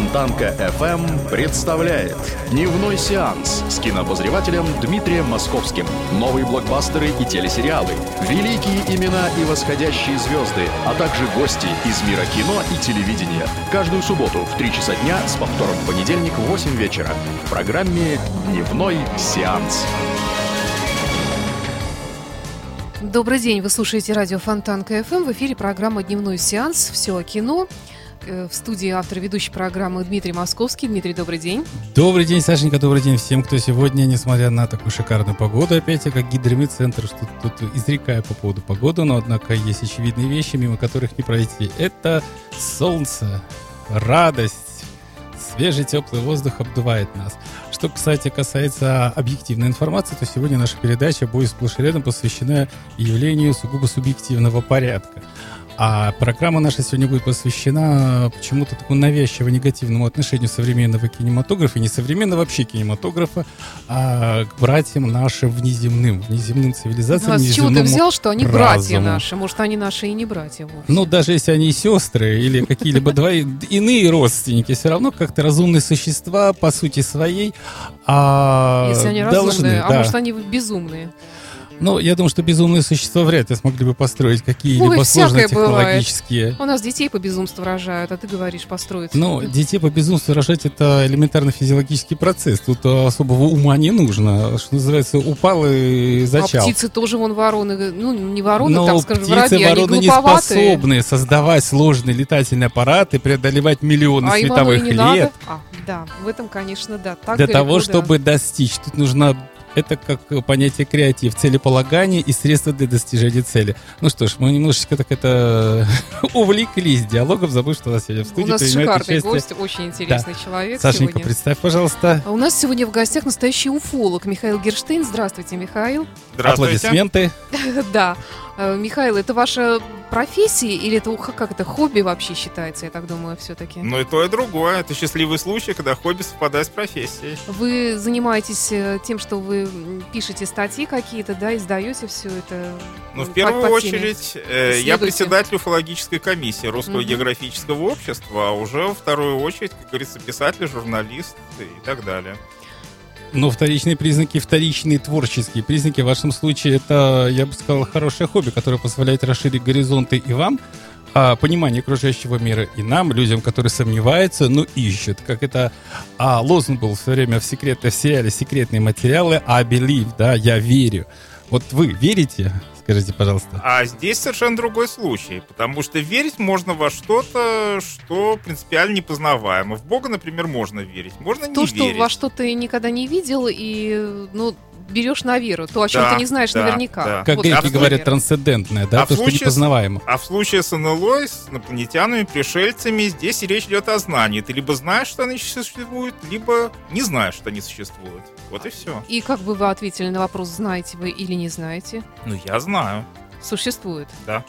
Фонтанка FM представляет Дневной сеанс с кинообозревателем Дмитрием Московским. Новые блокбастеры и телесериалы, великие имена и восходящие звезды, а также гости из мира кино и телевидения. Каждую субботу в 3 часа дня с повтором в понедельник в 8 вечера в программе Дневной сеанс. Добрый день, вы слушаете радио Фонтанка ФМ. В эфире программа «Дневной сеанс. Все о кино». Э, В студии автор ведущей программы Дмитрий Московский. Дмитрий, добрый день. Добрый день, Сашенька, добрый день всем, кто сегодня, несмотря на такую шикарную погоду, опять я как гидромедцентр, что тут изрекаю по поводу погоды, но однако есть очевидные вещи, мимо которых не пройти. Это солнце, радость, свежий теплый воздух обдувает нас. Что, кстати, касается объективной информации, то сегодня наша передача будет сплошь и рядом посвящена явлению сугубо субъективного порядка. А программа наша сегодня будет посвящена почему-то такому навязчиво негативному отношению современного кинематографа, и не современного вообще кинематографа, а к братьям нашим внеземным, внеземным цивилизациям, А с чего ты взял, что они братья разуму. наши? Может, они наши и не братья вовсе? Ну, даже если они и сестры или какие-либо двои, иные родственники, все равно как-то разумные существа по сути своей а, Если они должны, разумные, а может, они безумные. Ну, я думаю, что безумные существа вряд ли смогли бы построить какие-либо сложные всякое бывает. технологические. У нас детей по безумству рожают, а ты говоришь построить. Ну, детей по безумству рожать это элементарно физиологический процесс. Тут а, особого ума не нужно. Что называется, упал и а зачал. птицы тоже вон вороны, ну, не вороны, Но там, скажем, птицы воробьи, они вороны не глуповатые. способны создавать сложные летательные аппараты, преодолевать миллионы А световых и не лет. надо? А, да, в этом, конечно, да. Так для того, да. чтобы достичь. Тут нужно это как понятие креатив, целеполагание и средства для достижения цели. Ну что ж, мы немножечко так это увлеклись диалогом, забыв, что у нас сегодня в У студии нас принимает шикарный участие- гость, очень интересный человек Сашенька, сегодня. представь, пожалуйста, А у нас сегодня в гостях настоящий уфолог Михаил Герштейн. Здравствуйте, Михаил. аплодисменты. Да. Э, Михаил, это ваша профессия или это как это хобби вообще считается, я так думаю, все-таки? Ну и то, и другое. Это счастливый случай, когда хобби совпадает с профессией. Вы занимаетесь э, тем, что вы пишете статьи какие-то, да, издаете все это? Ну, э, в по- первую по очередь, э, я председатель уфологической комиссии Русского Мгм. географического общества, а уже во вторую очередь, как говорится, писатель, журналист и так далее. Но вторичные признаки, вторичные творческие признаки в вашем случае это, я бы сказал, хорошее хобби, которое позволяет расширить горизонты и вам, а, понимание окружающего мира, и нам, людям, которые сомневаются, но ищут. Как это а, лозунг был все время в, секрет, в сериале «Секретные материалы», «I believe», да, «Я верю». Вот вы верите? Скажите, пожалуйста. А здесь совершенно другой случай, потому что верить можно во что-то, что принципиально непознаваемо. В Бога, например, можно верить, можно не То, что верить. во что ты никогда не видел, и, ну, берешь на веру. То, о чем Да, ты не знаешь да, наверняка. да. Как Вот, греки например. говорят, трансцендентное, да, А то, что случае с- непознаваемо. А в случае с НЛО, с инопланетянами, пришельцами, здесь речь идет о знании. Ты либо знаешь, что они существуют, либо не знаешь, что они существуют. Вот и все. И как бы вы ответили на вопрос, знаете вы или не знаете? Ну, я знаю, Существует. да.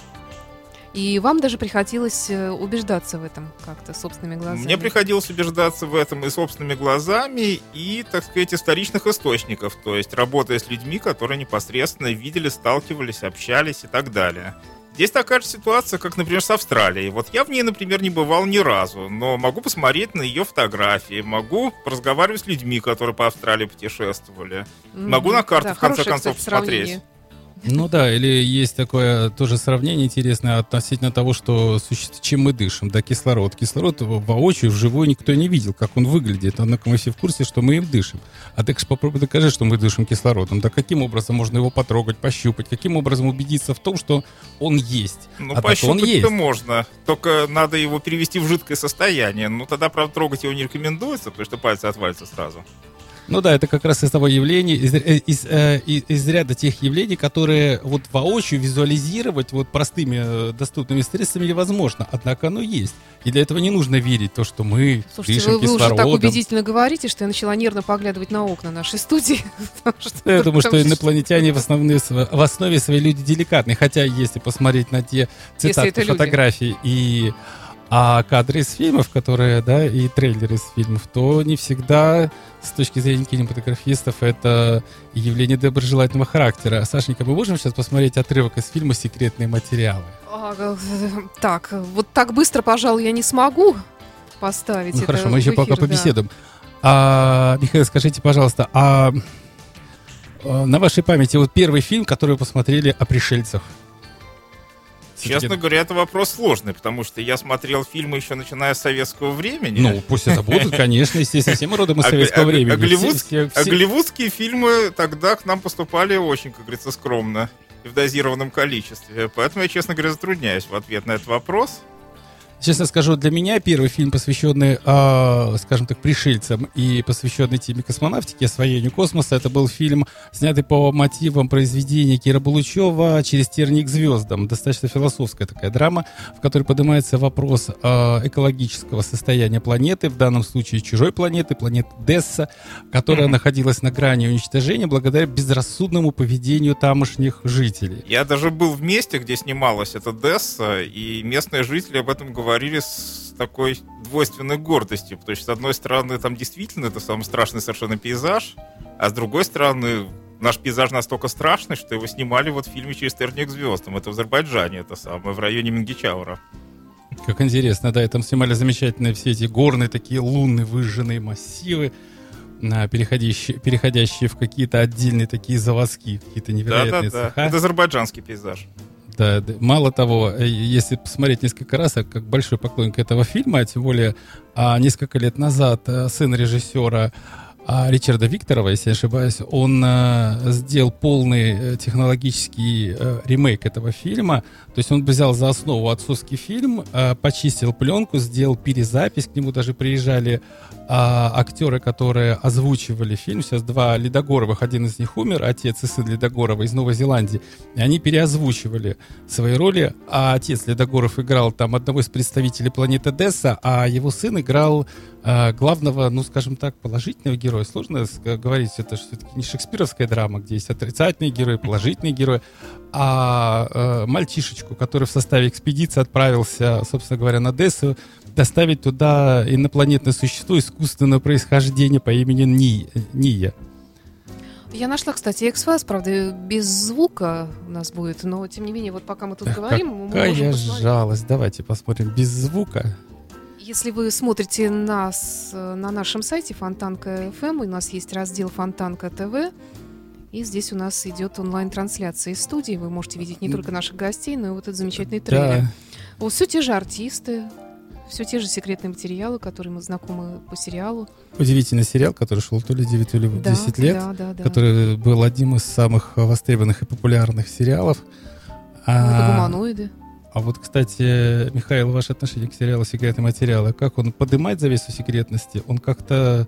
И вам даже приходилось э, убеждаться в этом как-то собственными глазами. Мне приходилось убеждаться в этом и собственными глазами, и, так сказать, из вторичных источников. То есть, работая с людьми, которые непосредственно видели, сталкивались, общались и так далее. Здесь такая же ситуация, как, например, с Австралией. Вот я в ней, например, не бывал ни разу, но могу посмотреть на ее фотографии, могу разговаривать с людьми, которые по Австралии путешествовали. Мгм. Могу на карту, Да, в конце хорошее, концов, кстати, сравнение. Ну да, или есть такое тоже сравнение интересное относительно того, что чем мы дышим, да, кислород. Кислород во- воочию, вживую никто не видел, как он выглядит, однако мы все в курсе, что мы им дышим. А ты ж попробуй докажи, что мы дышим кислородом. Да каким образом можно его потрогать, пощупать, каким образом убедиться в том, что он есть? Ну, А так он есть. можно, только надо его перевести в жидкое состояние. Ну, тогда, правда, трогать его не рекомендуется, потому что пальцы отвалятся сразу. Ну да, это как раз из того явления, из, э, из, э, из, из ряда тех явлений, которые вот воочию визуализировать вот простыми э, доступными средствами невозможно. Однако оно есть. И для этого не нужно верить то, что мы Слушайте, дышим вы, вы уже так убедительно говорите, что я начала нервно поглядывать на окна нашей студии. Я думаю, что инопланетяне в, основе своей люди деликатные. Хотя, если посмотреть на те цитаты, фотографии и а кадры из фильмов, которые, да, и трейлеры из фильмов, то не всегда с точки зрения кинематографистов это явление доброжелательного характера. Сашенька, мы можем сейчас посмотреть отрывок из фильма «Секретные материалы»? А, Так, вот так быстро, пожалуй, я не смогу поставить Ну хорошо, мы еще эфир, пока да. побеседуем. А, Михаил, скажите, пожалуйста, а э, на вашей памяти вот первый фильм, который вы посмотрели о пришельцах? Честно говоря, это вопрос сложный, потому что я смотрел фильмы еще начиная с советского времени. Ну, пусть это будут, конечно, естественно, все мы родом из советского времени. а голливудские фильмы тогда к нам поступали очень, как говорится, скромно и в дозированном количестве. Поэтому я, честно говоря, затрудняюсь в ответ на этот вопрос. Честно скажу, для меня первый фильм, посвященный, а, скажем так, пришельцам и посвященный теме космонавтики, освоению космоса, это был фильм, снятый по мотивам произведения Кира Булычева «Через терник звездам». Достаточно философская такая драма, в которой поднимается вопрос а, экологического состояния планеты, в данном случае чужой планеты, планеты Десса, которая находилась на грани уничтожения благодаря безрассудному поведению тамошних жителей. Я даже был в месте, где снималась эта Десса, и местные жители об этом говорили с такой двойственной гордостью, потому что, с одной стороны, там действительно это самый страшный совершенно пейзаж, а с другой стороны, наш пейзаж настолько страшный, что его снимали вот в фильме «Через терник к звездам». Это в Азербайджане, это самое, в районе Мингичаура. Как интересно, да, и там снимали замечательные все эти горные такие лунные выжженные массивы, а, переходящие, переходящие в какие-то отдельные такие заводские, какие-то невероятные Да-да-да. цеха. Это азербайджанский пейзаж. Да. Мало того, э, если посмотреть несколько раз, я как большой поклонник этого фильма, а тем более а, несколько лет назад а, сын режиссера а, Ричарда Викторова, если не ошибаюсь, он а, сделал полный э, технологический э, ремейк этого фильма. То есть он взял за основу отцовский фильм, а, почистил пленку, сделал перезапись, к нему даже приезжали а, актеры, которые озвучивали фильм. Сейчас два Ледогоровых, один из них умер, отец и сын Ледогорова из Новой Зеландии. И они переозвучивали свои роли. А отец Ледогоров играл там одного из представителей планеты Десса, а его сын играл а, главного, ну, скажем так, положительного героя. Сложно говорить, это все-таки не шекспировская драма, где есть отрицательные герои, положительные герои, а э, мальчишечку, который в составе экспедиции отправился, собственно говоря, на Дессу, доставить туда инопланетное существо искусственного происхождения по имени Ни- Ния. Я нашла, кстати, X-Files, правда, без звука у нас будет, но тем не менее, вот пока мы тут Эх, говорим, мы можем Какая жалость. Давайте посмотрим без звука. Если вы смотрите нас э, на нашем сайте Фонтанка FM, у нас есть раздел Фонтанка ТВ, и здесь у нас идет онлайн-трансляция из студии. Вы можете видеть не только наших гостей, но и вот этот замечательный трейлер. Да. Вот все те же артисты, все те же секретные материалы, которые мы знакомы по сериалу. Удивительный сериал, который шел то ли 9, то ли Да, 10 лет. Да, да, да. который был одним из самых востребованных и популярных сериалов. Ну, это А, гуманоиды. а вот, кстати, Михаил, ваше отношение к сериалу «Секретные материалы», как он поднимает завесу секретности? Он как-то...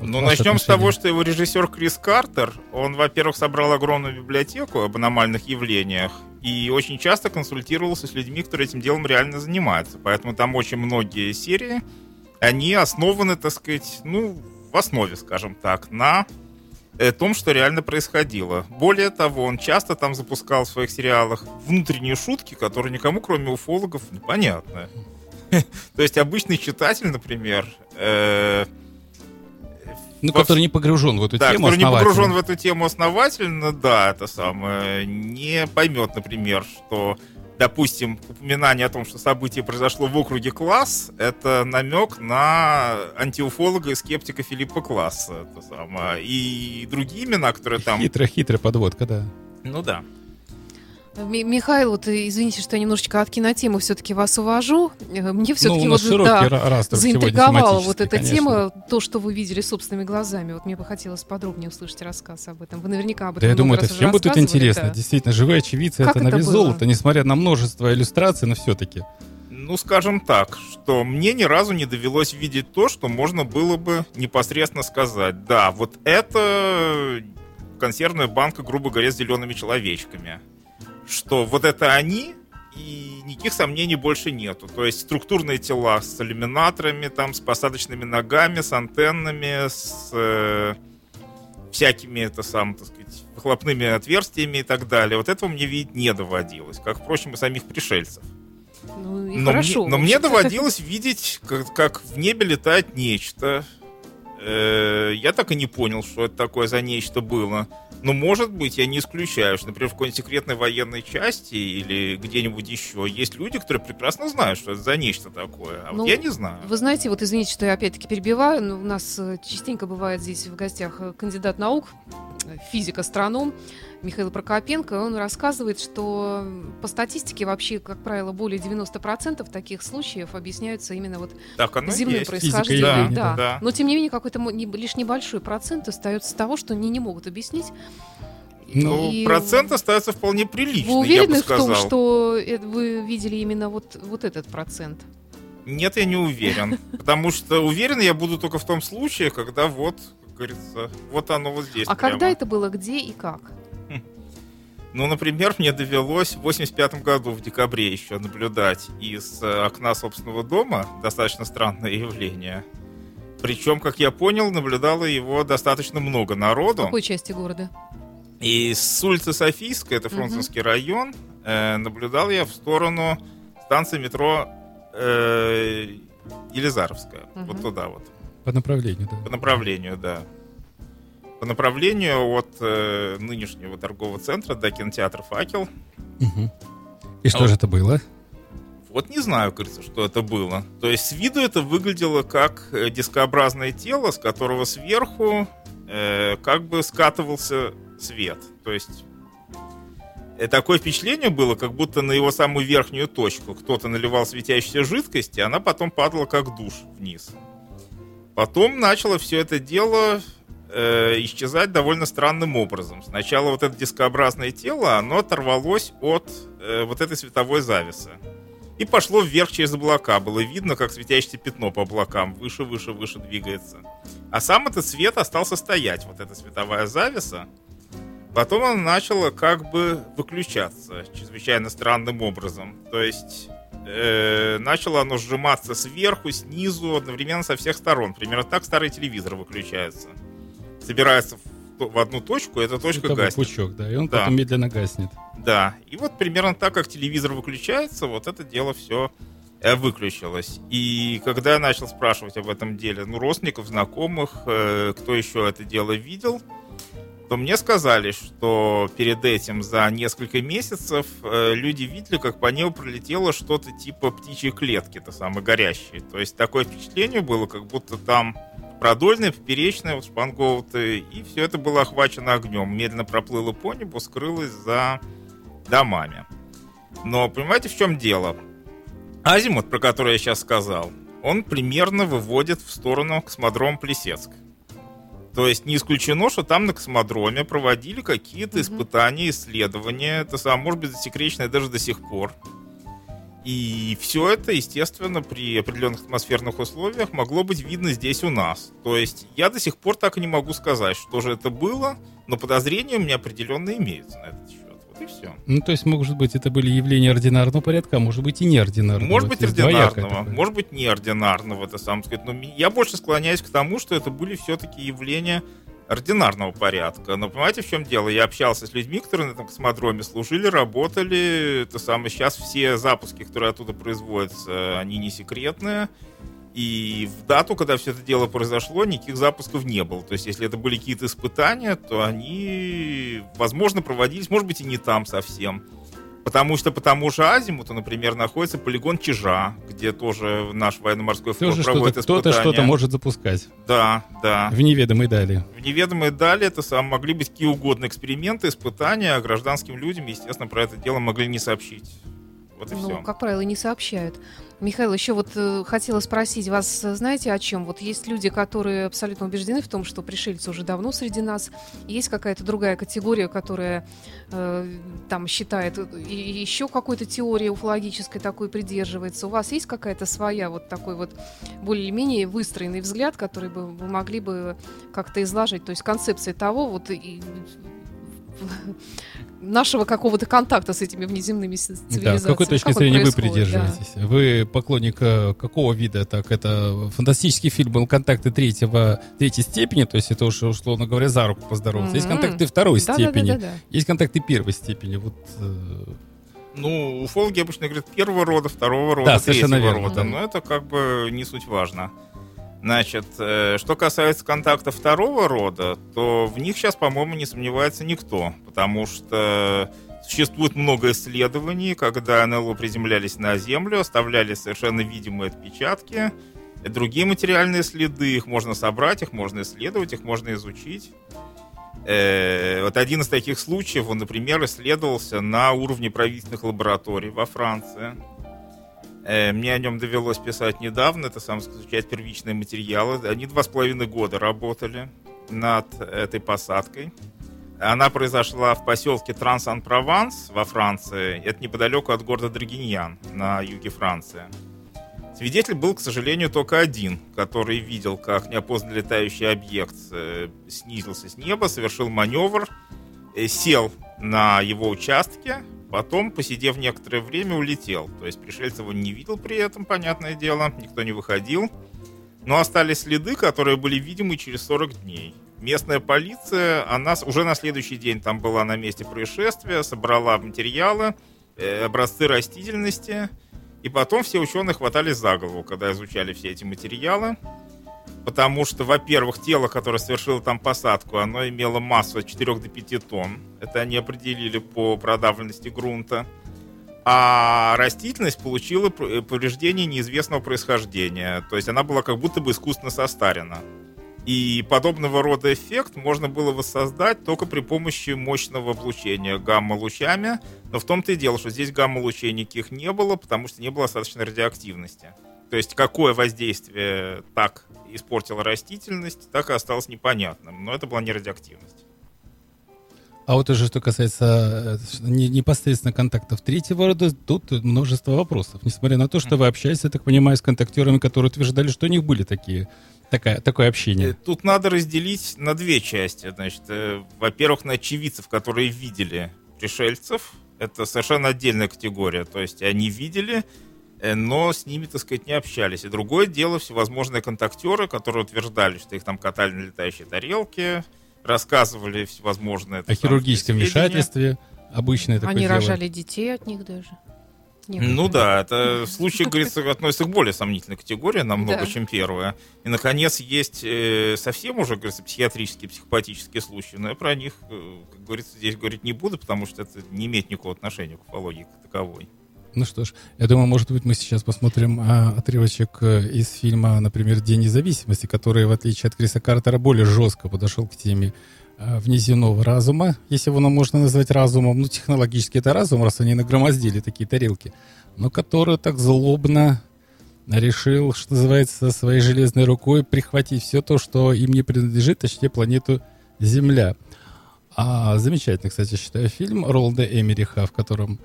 Ну, начнем с того, что его режиссер Крис Картер, он, во-первых, собрал огромную библиотеку об аномальных явлениях и очень часто консультировался с людьми, которые этим делом реально занимаются. Поэтому там очень многие серии, они основаны, так сказать, ну, в основе, скажем так, на э, том, что реально происходило. Более того, он часто там запускал в своих сериалах внутренние шутки, которые никому, кроме уфологов, непонятны. То есть обычный читатель, например, э, Ну, во который не погружен в эту да, тему который не погружен в эту тему основательно, да, это самое, не поймет, например, что, допустим, упоминание о том, что событие произошло в округе Класс, это намек на антиуфолога и скептика Филиппа Класса, это самое, и другие имена, которые там... Хитрая-хитрая подводка, да. Ну да. Ми- Михаил, вот э, извините, что я немножечко от кинотемы все-таки вас увожу. Э, Мне Ну, все-таки у нас вот да, заинтриговала вот эта конечно. тема, то, что вы видели собственными глазами. Вот мне бы хотелось подробнее услышать рассказ об этом. Вы наверняка об этом Да я думаю, это всем будет интересно. да. Действительно, живые очевидцы Как это на это вес было? золота, несмотря на множество иллюстраций, но все-таки. Ну, скажем так, что мне ни разу не довелось видеть то, что можно было бы непосредственно сказать. Да, вот это консервная банка, грубо говоря, с зелеными человечками. Что вот это они, и никаких сомнений больше нету. То есть структурные тела с иллюминаторами, там, с посадочными ногами, с антеннами, с э, всякими, это сам, так сказать, выхлопными отверстиями и так далее. Вот этого мне видеть не доводилось, как, впрочем, и самих пришельцев. Ну, и Но, хорошо. мне, но мне доводилось видеть, как, как в небе летает нечто. Э, я так и не понял, что это такое за нечто было. Но, может быть, я не исключаю, что, например, в какой-нибудь секретной военной части или где-нибудь еще есть люди, которые прекрасно знают, что это за нечто такое. А Ну, вот я не знаю. Вы знаете, вот извините, что я опять-таки перебиваю, но у нас э, частенько бывает здесь в гостях э, кандидат наук, физик-астроном Михаил Прокопенко. Он рассказывает, что по статистике вообще, как правило, более 90% таких случаев объясняются именно вот Так земным есть. происхождением. явления, да. да. Но тем не менее, какой-то лишь небольшой процент остается того, что они не могут объяснить. Ну, И процент остается вполне приличный, Вы я бы уверены в сказал. том, что вы видели именно вот, вот этот процент? Нет, я не уверен. Потому что уверен я буду только в том случае, когда вот, как говорится, вот оно вот здесь. А прямо. когда это было, где и как? Ну, например, мне довелось в 85 году, в декабре еще, наблюдать из э, окна собственного дома достаточно странное явление. Причем, как я понял, наблюдало его достаточно много В народу. какой части города? И с улицы Софийская, это Фрунзенский район, э, наблюдал я в сторону станции метро э, Елизаровская. Мгм. Вот туда вот. По направлению, По да. направлению, да. По направлению от э, нынешнего торгового центра до кинотеатра «Факел». Мгм. И что А же это было? Вот не знаю, кажется, что это было. То есть с виду это выглядело как э, дискообразное тело, с которого сверху э, как бы скатывался свет. То есть э, такое впечатление было, как будто на его самую верхнюю точку кто-то наливал светящуюся жидкость, и она потом падала как душ вниз. Потом начало все это дело э, исчезать довольно странным образом. Сначала вот это дискообразное тело, оно оторвалось от э, вот этой световой завесы. И пошло вверх через облака. Было видно, как светящееся пятно по облакам выше, выше, выше двигается. А сам этот свет остался стоять, вот эта световая завеса. Потом она начала как бы выключаться чрезвычайно странным образом. То есть э, начало оно сжиматься сверху, снизу, одновременно со всех сторон. Примерно так старый телевизор выключается. Собирается в, в одну точку, эта точка Световой гаснет. пучок, да, и он Да. потом медленно гаснет. Да, и вот примерно так, как телевизор выключается, вот это дело все выключилось. И когда я начал спрашивать об этом деле, ну, родственников, знакомых, э, кто еще это дело видел, то мне сказали, что перед этим за несколько месяцев э, люди видели, как по небу пролетело что-то типа птичьей клетки, то самое горящее. То есть такое впечатление было, как будто там продольная, поперечная, вот шпангоуты, и все это было охвачено огнем. Медленно проплыло по небу, скрылось за домами. Но понимаете, в чем дело? Азимут, про который я сейчас сказал, он примерно выводит в сторону космодрома Плесецк. То есть не исключено, что там на космодроме проводили какие-то Мгм. испытания, исследования. Это самое, может быть, засекреченное даже до сих пор. И все это, естественно, при определенных атмосферных условиях могло быть видно здесь у нас. То есть я до сих пор так и не могу сказать, что же это было, но подозрения у меня определенно имеются на этот счет. Вот и все. Ну, то есть, может быть, это были явления ординарного порядка, а может быть и неординарного. Может быть, ординарного, может быть, неординарного, это сам сказать. Но я больше склоняюсь к тому, что это были все-таки явления ординарного порядка. Но понимаете, в чем дело? Я общался с людьми, которые на этом космодроме служили, работали. Это самое сейчас все запуски, которые оттуда производятся, они не секретные. И в дату, когда все это дело произошло, никаких запусков не было. То есть, если это были какие-то испытания, то они, возможно, проводились, может быть, и не там совсем. Потому что по тому же Азимуту, например, находится полигон Чижа, где тоже наш военно-морской флот Тоже проводит что-то, кто-то испытания. что-то может запускать Да, да. в неведомой дали. В неведомые дали это сам могли быть какие угодно эксперименты, испытания, а гражданским людям, естественно, про это дело могли не сообщить. Вот и ну, все. как правило, не сообщают. Михаил, еще вот э, хотела спросить вас, э, знаете о чем? Вот есть люди, которые абсолютно убеждены в том, что пришельцы уже давно среди нас. Есть какая-то другая категория, которая э, там считает, э, и еще какой-то теории уфологической такой придерживается. У вас есть какая-то своя вот такой вот более-менее выстроенный взгляд, который бы вы могли бы как-то изложить? То есть концепция того, вот и, нашего какого-то контакта с этими внеземными с- Да, с цивилизациями. какой точки Как зрения вы происходит, да. придерживаетесь? Вы поклонник э, какого вида? Так, это фантастический фильм был «Контакты третьего, третьей степени», то есть это уж, условно говоря, за руку поздороваться. Есть Мгм. контакты второй Да, да, да, степени, да, да. есть контакты первой степени. Вот, э, Ну, уфологи обычно говорят первого рода, второго рода, Да, третьего верно, рода. да. Но это как бы не суть важно. Значит, э, что касается контактов второго рода, то в них сейчас, по-моему, не сомневается никто, потому что существует много исследований, когда НЛО приземлялись на Землю, оставляли совершенно видимые отпечатки, другие материальные следы, их можно собрать, их можно исследовать, их можно изучить. Э, Вот один из таких случаев, он, например, исследовался на уровне правительственных лабораторий во Франции. Э, Мне о нем довелось писать недавно, это сам изучать первичные материалы. Они два с половиной года работали над этой посадкой. Она произошла в поселке Транс-Ан-Прованс во Франции. Это неподалеку от города Драгиньян на юге Франции. Свидетель был, к сожалению, только один, который видел, как неопознанный летающий объект э, снизился с неба, совершил маневр, э, сел на его участке, потом, посидев некоторое время, улетел. То есть пришельцев он не видел при этом, понятное дело, никто не выходил. Но остались следы, которые были видимы через 40 дней. Местная полиция, она уже на следующий день там была на месте происшествия, собрала материалы, э, образцы растительности, и потом все ученые хватались за голову, когда изучали все эти материалы. Потому что, во-первых, тело, которое совершило там посадку, оно имело массу от 4 до 5 тонн. Это они определили по продавленности грунта. А растительность получила п- повреждение неизвестного происхождения. То есть она была как будто бы искусственно состарена. И подобного рода эффект можно было воссоздать только при помощи мощного облучения гамма-лучами. Но в том-то и дело, что здесь гамма-лучей никаких не было, потому что не было достаточно радиоактивности. То есть какое воздействие так испортило растительность, так и осталось непонятным. Но это была не радиоактивность. А вот уже что касается э, не- непосредственно контактов третьего рода, тут множество вопросов. Несмотря на то, что вы общаетесь, я так понимаю, с контактерами, которые утверждали, что у них были такие, такая, такое Э, общение. Тут надо разделить на две части. Значит, э, во-первых, на очевидцев, которые видели пришельцев. Это совершенно отдельная категория. То есть они видели, э, но с ними, так сказать, не общались. И другое дело, всевозможные контактеры, которые утверждали, что их там катали на летающей тарелке, рассказывали всевозможные... О хирургическом вмешательстве. Обычное такое Они дело. рожали детей от них даже. Некоторые. Ну да, это случай, говорится, относится к более сомнительной категории намного, Да. чем первая. И, наконец, есть э, совсем уже, говорится, психиатрические, психопатические случаи, но я про них, э, как говорится, здесь говорить не буду, потому что это не имеет никакого отношения к уфологии как таковой. Ну что ж, я думаю, может быть, мы сейчас посмотрим а, отрывочек э, из фильма, например, «День независимости», который, в отличие от Криса Картера, более жестко подошел к теме а, внеземного разума, если его можно назвать разумом. Ну, технологически это разум, раз они нагромоздили такие тарелки. Но который так злобно решил, что называется, своей железной рукой прихватить все то, что им не принадлежит, точнее, планету Земля. А замечательный, кстати, считаю, фильм Ролда Эмериха, в котором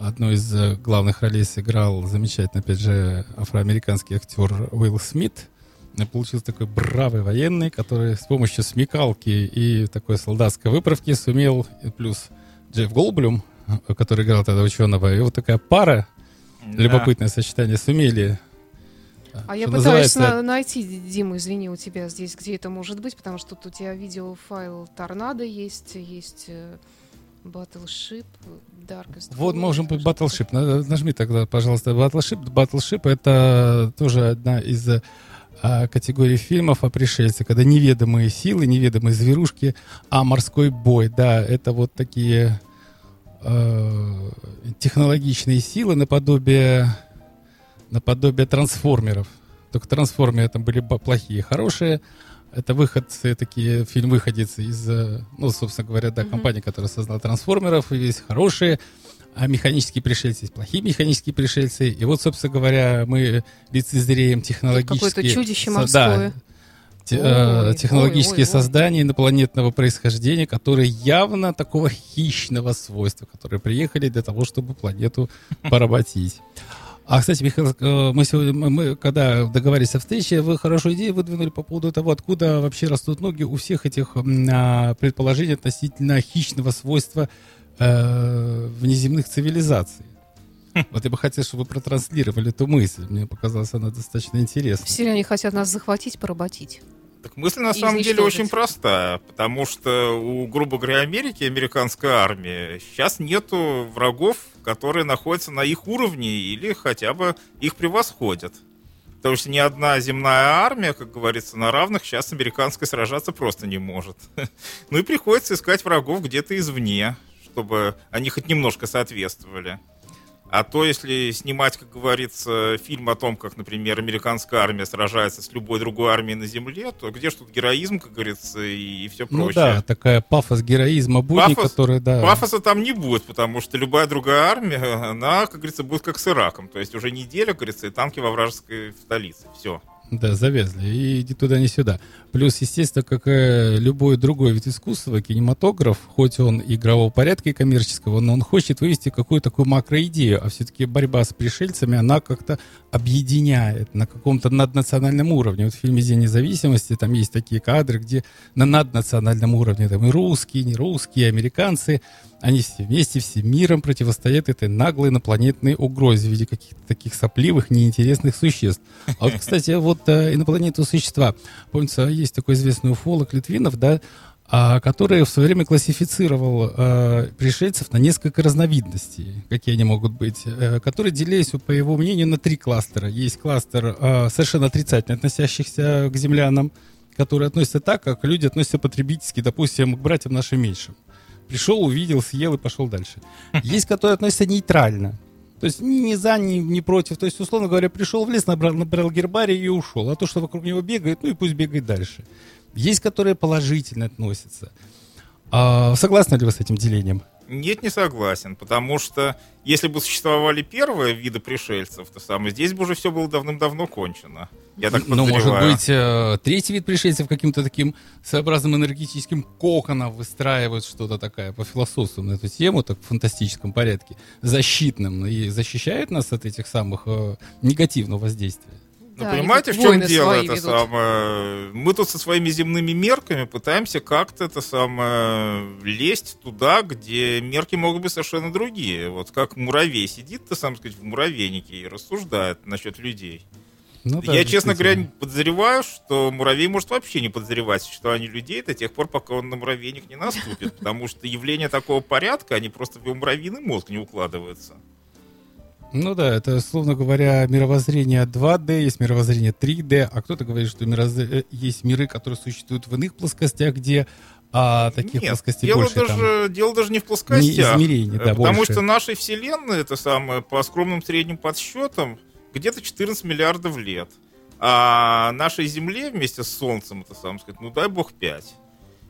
одну из э, главных ролей сыграл замечательный, опять же, афроамериканский актер Уилл Смит. И Получился такой бравый военный, который с помощью смекалки и такой солдатской выправки сумел, и плюс Джефф Голблюм, э, который играл тогда ученого, и вот такая пара, любопытное сочетание, сумели э, А я что пытаюсь называется, на- найти, Дима, извини, у тебя здесь, где это может быть, потому что тут у тебя видеофайл Торнадо есть, есть Battleship, Darkest Вот Force, можем быть Battleship. На- Нажми тогда, пожалуйста, Battleship. Battleship это тоже одна из а, категорий фильмов о пришельце, когда неведомые силы, неведомые зверушки, а морской бой. Да, это вот такие э, технологичные силы наподобие, наподобие трансформеров. Только трансформеры там были плохие, хорошие. Это выходцы, такие фильм выходец из, э, ну, собственно говоря, да, компании, которая создала трансформеров, и есть хорошие. а механические пришельцы есть плохие механические пришельцы. И вот, собственно говоря, мы лицезреем технологические... Какое-то чудище морское. Да, те- э, Ой, технологические ой, ой. создания инопланетного происхождения, которые явно такого хищного свойства, которые приехали для того, чтобы планету поработить. А, кстати, Михаил, э, мы сегодня, мы- мы, когда договорились о встрече, вы хорошую идею выдвинули по поводу того, откуда вообще растут ноги у всех этих а, предположений относительно хищного свойства э, внеземных цивилизаций. Вот я бы хотел, чтобы вы протранслировали эту мысль. Мне показалось она достаточно интересной. Все они хотят нас захватить, поработить. Так мысль на самом деле очень простая, потому что у, грубо говоря, Америки, американской армии, сейчас нету врагов, которые находятся на их уровне или хотя бы их превосходят. Потому что ни одна земная армия, как говорится, на равных сейчас с американской сражаться просто не может. Ну и приходится искать врагов где-то извне, чтобы они хоть немножко соответствовали. А то, если снимать, как говорится, фильм о том, как, например, американская армия сражается с любой другой армией на Земле, то где ж тут героизм, как говорится, и, все Ну прочее. да, такая пафос героизма будни, Пафос- который, да. Пафоса там не будет, потому что любая другая армия, она, как говорится, будет как с Ираком. То есть уже неделя, как говорится, и танки во вражеской столице. Все. Да, завязли. И ни туда, ни сюда. Плюс, естественно, как и любой другой вид искусства, кинематограф, хоть он игрового порядка и коммерческого, но он хочет вывести какую-то такую макроидею, а все-таки борьба с пришельцами, она как-то объединяет на каком-то наднациональном уровне. Вот в фильме «День независимости» там есть такие кадры, где на наднациональном уровне там и русские, и не русские, и американцы, они все вместе, всем миром противостоят этой наглой инопланетной угрозе в виде каких-то таких сопливых, неинтересных существ. А вот, кстати, вот э, инопланетные существа. Помнится, есть такой известный уфолог Литвинов, да, а, который в свое время классифицировал э, пришельцев на несколько разновидностей, какие они могут быть, э, которые делились, по его мнению, на три кластера. Есть кластер э, совершенно отрицательно относящихся к землянам, которые относятся так, как люди относятся потребительски, допустим, к братьям нашим меньшим. Пришел, увидел, съел и пошел дальше. Есть, которые относятся нейтрально. То есть ни, ни за, ни, ни против. То есть, условно говоря, пришел в лес, набрал, набрал гербарий и ушел. А то, что вокруг него бегает, ну и пусть бегает дальше. Есть, которые положительно относятся. А, согласны ли вы с этим делением? Нет, не согласен, потому что если бы существовали первые виды пришельцев, то самое здесь бы уже все было давным-давно кончено. Я так Ну, может подозреваю. быть, э, третий вид пришельцев каким-то таким своеобразным энергетическим коконом выстраивают что-то такое по философству на эту тему, так в фантастическом порядке, защитным, и защищает нас от этих самых э, негативного воздействия. Ну, Да, понимаете, в чем дело это ведут. самое? Мы тут со своими земными мерками пытаемся как-то это самое лезть туда, где мерки могут быть совершенно другие. Вот как муравей сидит, ты сам сказать, в муравейнике и рассуждает насчет людей. Ну да, Я, честно говоря, действительно. подозреваю, что муравей может вообще не подозревать существование людей до тех пор, пока он на муравейник не наступит. Потому что явления такого порядка, они просто в его муравьиный мозг не укладываются. Ну да, это, условно говоря, мировоззрение 2D, есть мировоззрение 3D, а кто-то говорит, что мирозз- э, есть миры, которые существуют в иных плоскостях, где а, таких Нет, плоскостей дело больше там. даже, дело даже не в Не плоскостях. измерений, да, Э, Потому больше. что нашей Вселенной, это самое, по скромным средним подсчетам, где-то 14 миллиардов лет. А нашей Земле вместе с Солнцем, это самое сказать, ну дай бог 5.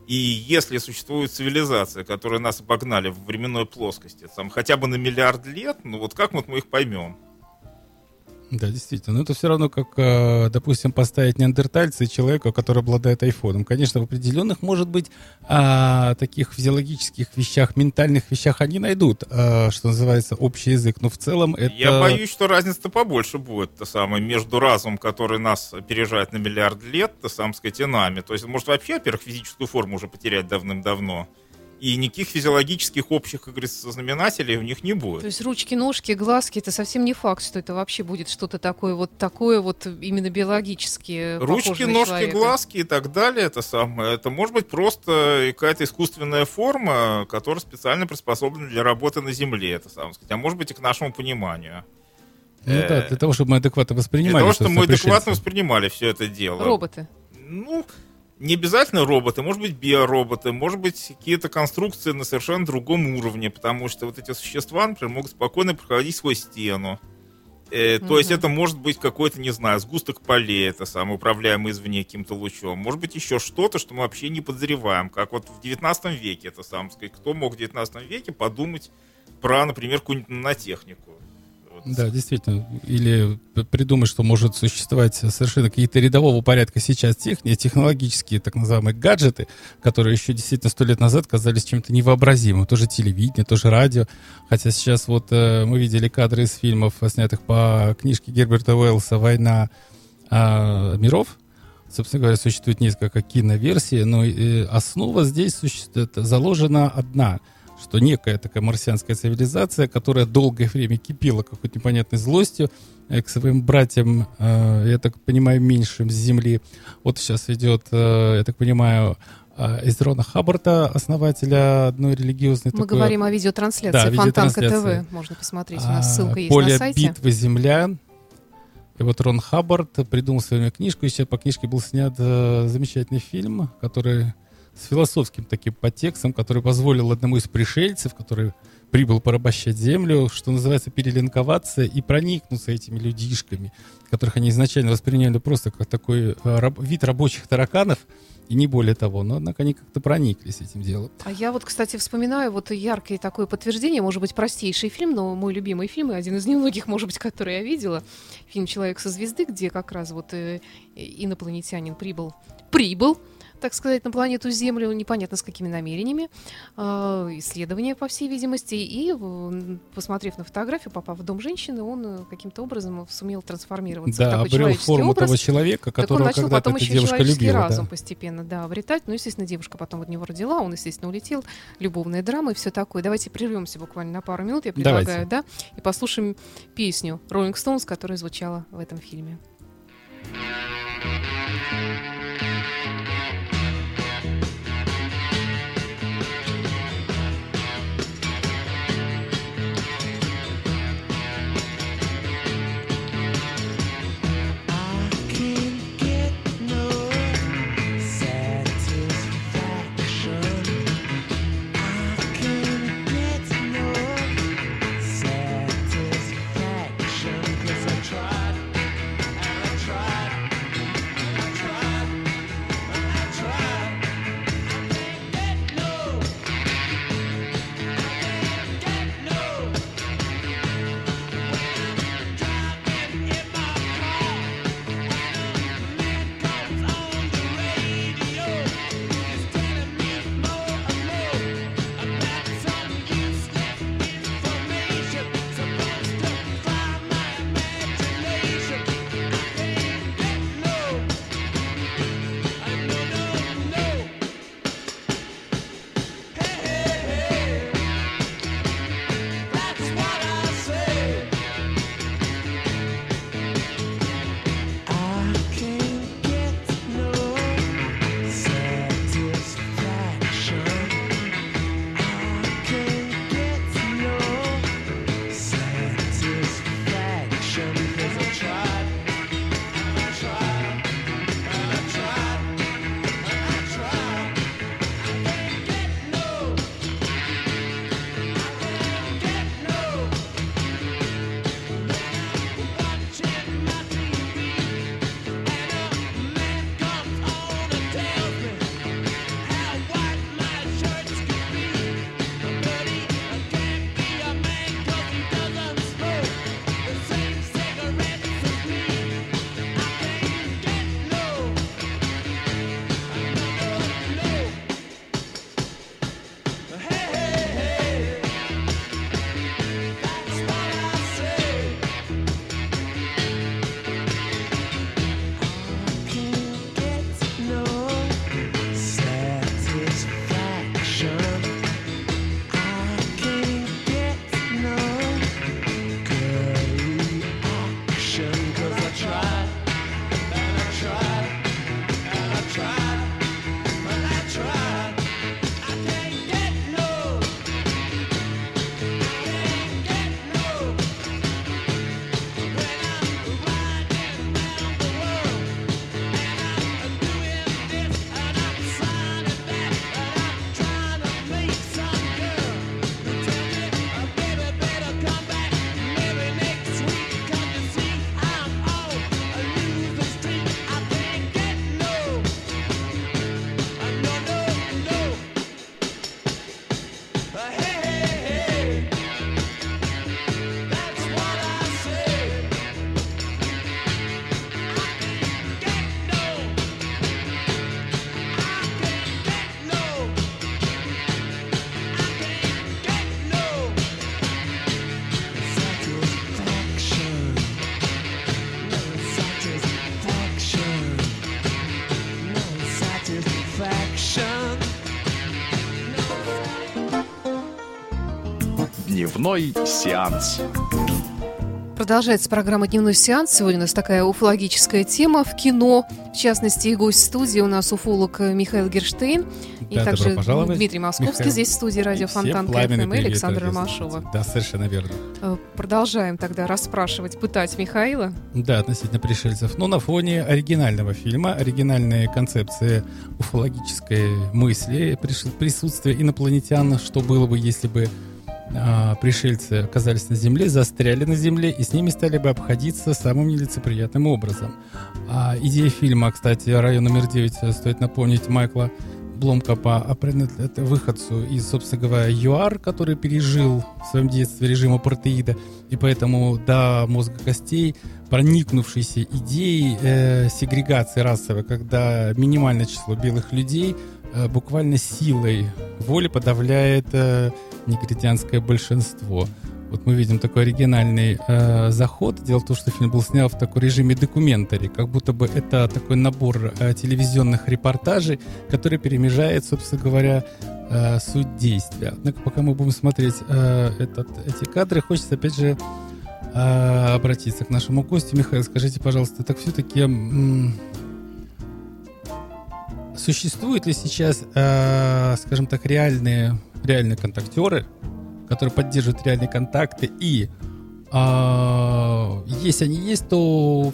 И если существует цивилизация, которая нас обогнали в временной плоскости, там, хотя бы на миллиард лет, ну вот как вот мы их поймем? Да, действительно. Но это все равно, как, э, допустим, поставить неандертальца и человека, который обладает айфоном. Конечно, в определенных, может быть, а, таких физиологических вещах, ментальных вещах они найдут, а, что называется, общий язык. Но в целом это... Я боюсь, что разница-то побольше будет, то самое, между разумом, который нас опережает на миллиард лет, то сам сказать, и нами. То есть, может вообще, во-первых, физическую форму уже потерять давным-давно. И никаких физиологических общих, как говорится, знаменателей у них не То будет. есть ручки, ножки, глазки, это совсем не факт, что это вообще будет что-то такое вот такое вот именно биологически Ручки, на ножки, человека. глазки и так далее, это самое. Это может быть просто какая-то искусственная форма, которая специально приспособлена для работы на Земле, это самое сказать. А может быть и к нашему пониманию. Ну да, для того, чтобы мы адекватно Для воспринимали. того, чтобы мы адекватно воспринимали все это дело. Роботы. Ну, не обязательно роботы, может быть биороботы, может быть какие-то конструкции на совершенно другом уровне, потому что вот эти существа, например, могут спокойно проходить сквозь стену. Э, То есть это может быть какой-то, не знаю, сгусток полей, это самое, управляемый извне каким-то лучом. Может быть еще что-то, что мы вообще не подозреваем. Как вот в 19 веке, это сам сказать, кто мог в 19 веке подумать про, например, какую-нибудь нанотехнику. Вот. Да, действительно. Или придумать, что может существовать совершенно какие-то рядового порядка сейчас техни, технологические так называемые гаджеты, которые еще действительно сто лет назад казались чем-то невообразимым. Тоже телевидение, тоже радио. Хотя сейчас вот э, мы видели кадры из фильмов, снятых по книжке Герберта Уэллса «Война э, миров», Собственно говоря, существует несколько киноверсий, но э, основа здесь существует, заложена одна, что некая такая марсианская цивилизация, которая долгое время кипела какой-то непонятной злостью э, к своим братьям, э, я так понимаю, меньшим с Земли. Вот сейчас идет, э, я так понимаю, из Рона Хаббарта, основателя одной религиозной... Мы такой... говорим о видеотрансляции. Да, Фонтанка видеотрансляции. ТВ. Можно посмотреть. У нас ссылка есть Поле на сайте. битвы земля. И вот Рон Хаббард придумал свою книжку, и сейчас по книжке был снят замечательный фильм, который с философским таким подтекстом, который позволил одному из пришельцев, который прибыл порабощать землю, что называется, перелинковаться и проникнуться этими людишками, которых они изначально восприняли просто как такой э, раб- вид рабочих тараканов, и не более того. Но, однако, они как-то прониклись этим делом. А я вот, кстати, вспоминаю вот яркое такое подтверждение, может быть, простейший фильм, но мой любимый фильм, и один из немногих, может быть, который я видела, фильм «Человек со звезды», где как раз вот э, инопланетянин прибыл, прибыл, так сказать, на планету Землю, непонятно с какими намерениями, э, исследования, по всей видимости, и, э, посмотрев на фотографию, попав в дом женщины, он э, каким-то образом сумел трансформироваться в Да, такой обрел форму образ. того человека, Так он которого начал потом еще девушка человеческий любила. разум да. постепенно, да, обретать. Ну, естественно, девушка потом от него родила, он, естественно, улетел. Любовная драма и все такое. Давайте прервемся буквально на пару минут, я предлагаю, да, и послушаем песню Rolling Stones, которая звучала в этом фильме. Дневной сеанс. Продолжается программа «Дневной сеанс». Сегодня у нас такая уфологическая тема в кино. В частности, и гость студии у нас уфолог Михаил Герштейн. И Да, также Дмитрий Московский Михаил. здесь в студии радио И Фонтанка FM и привет, Александра. Ромашова. Да, совершенно верно. Э, Продолжаем тогда расспрашивать, пытать Михаила. Да, относительно пришельцев. Но на фоне оригинального фильма, оригинальной концепции уфологической мысли, присутствие инопланетян, что было бы, если бы а, пришельцы оказались на Земле, застряли на Земле и с ними стали бы обходиться самым нелицеприятным образом. А идея фильма, кстати, район номер 9, э, стоит напомнить, Майкла Бломкопа, а это выходцу из, собственно говоря, ЮАР, который пережил в своем детстве режим апартеида, и поэтому до мозга костей проникнувшейся идеей э, сегрегации расовой, когда минимальное число белых людей э, буквально силой воли подавляет э, негритянское большинство. Вот мы видим такой оригинальный э, заход. Дело в том, что фильм был снят в таком режиме документари, как будто бы это такой набор э, телевизионных репортажей, который перемежает, собственно говоря, э, суть действия. Однако, пока мы будем смотреть э, этот, эти кадры, хочется опять же э, обратиться к нашему гостю. Михаил, скажите, пожалуйста, так все-таки существуют ли сейчас, э, скажем так, реальные, реальные контактеры, которые поддерживают реальные контакты, и а, если они есть, то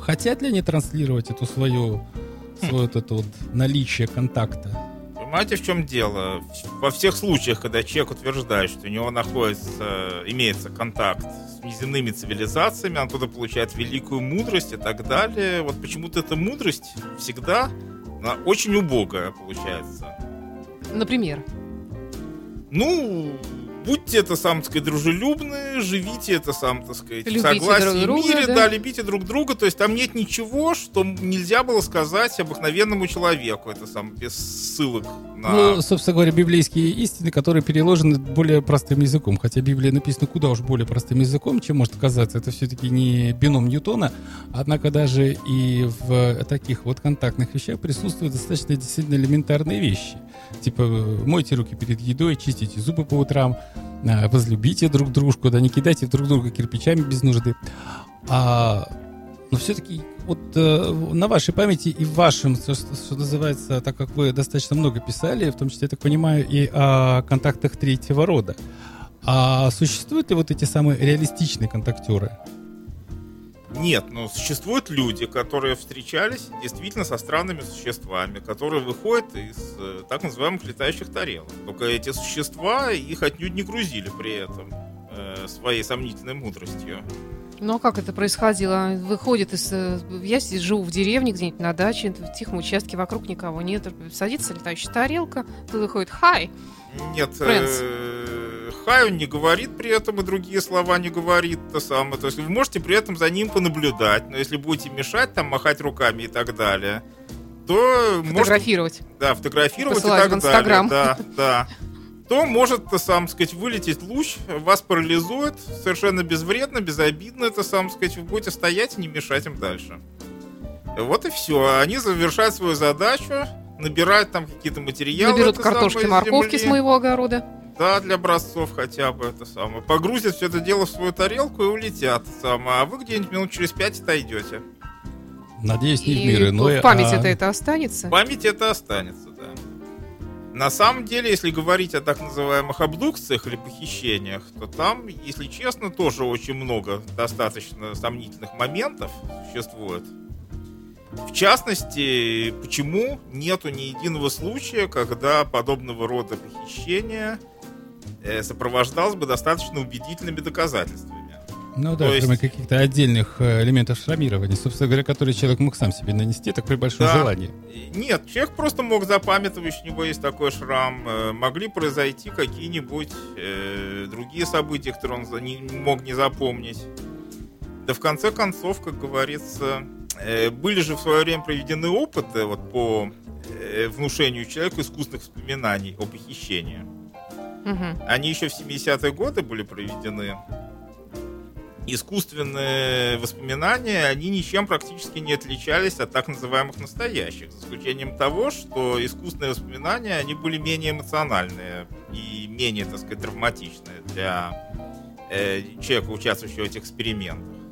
хотят ли они транслировать эту свою, свое вот это вот наличие контакта? Понимаете, в чем дело? Во всех случаях, когда человек утверждает, что у него находится, имеется контакт с неземными цивилизациями, он оттуда получает великую мудрость и так далее, вот почему-то эта мудрость всегда она очень убогая получается. Например, Ну, будьте это сам, так сказать, дружелюбны, живите это сам, так сказать, в Любите согласии друг друга, мире, да. да. любите друг друга. То есть там нет ничего, что нельзя было сказать обыкновенному человеку. Это сам без ссылок на. Ну, собственно говоря, библейские истины, которые переложены более простым языком. Хотя Библия написана куда уж более простым языком, чем может казаться. Это все-таки не бином Ньютона. Однако даже и в таких вот контактных вещах присутствуют достаточно действительно элементарные вещи. Типа, мойте руки перед едой, чистите зубы по утрам, возлюбите друг дружку, да не кидайте друг друга кирпичами без нужды. А, но все-таки вот э, на вашей памяти и в вашем, что, что называется, так как вы достаточно много писали, в том числе, я так понимаю, и о контактах третьего рода. А существуют ли вот эти самые реалистичные контактеры? Нет, но существуют люди, которые встречались действительно со странными существами, которые выходят из э, так называемых летающих тарелок. Только эти существа их отнюдь не грузили при этом э, своей сомнительной мудростью. ну а как это происходило? Выходит из... э, Я здесь живу в деревне, где-нибудь на даче, в тихом участке, вокруг никого нет. Садится летающая тарелка, тут выходит «Хай!» Нет, Friends. э, Хай он не говорит при этом и другие слова не говорит то самое. То есть вы можете при этом за ним понаблюдать, но если будете мешать, там махать руками и так далее, то может фотографировать. да, фотографировать Посылать и так в Инстаграм. далее. Да, да. То может, то сам сказать, вылететь луч, вас парализует, совершенно безвредно, безобидно, это сам сказать, вы будете стоять и не мешать им дальше. Вот и все. Они завершают свою задачу, набирают там какие-то материалы. Наберут картошки, морковки земли. с моего огорода. Да, для образцов хотя бы это самое. Погрузят все это дело в свою тарелку и улетят. Самое. А вы где-нибудь минут через пять отойдете. Надеюсь, не в И мир иной, в памяти а- это, это останется. В памяти это останется, да. На самом деле, если говорить о так называемых абдукциях или похищениях, то там, если честно, тоже очень много достаточно сомнительных моментов существует. В частности, почему нету ни единого случая, когда подобного рода похищение э, сопровождалось бы достаточно убедительными доказательствами. Ну да, То есть- кроме каких-то отдельных э, элементов шрамирования, собственно говоря, которые человек мог сам себе нанести, так при большом Да. желании. Нет, человек просто мог запамятовать, у него есть такой шрам. Э, Могли произойти какие-нибудь э, другие события, которые он не, мог не запомнить. Да в конце концов, как говорится, э, были же в свое время проведены опыты вот, по э, внушению человеку искусственных воспоминаний о похищении. Мгм. Они еще в 70-е годы были проведены. искусственные воспоминания, они ничем практически не отличались от так называемых настоящих, за исключением того, что искусственные воспоминания, они были менее эмоциональные и менее, так сказать, травматичные для э, человека, участвующего в этих экспериментах.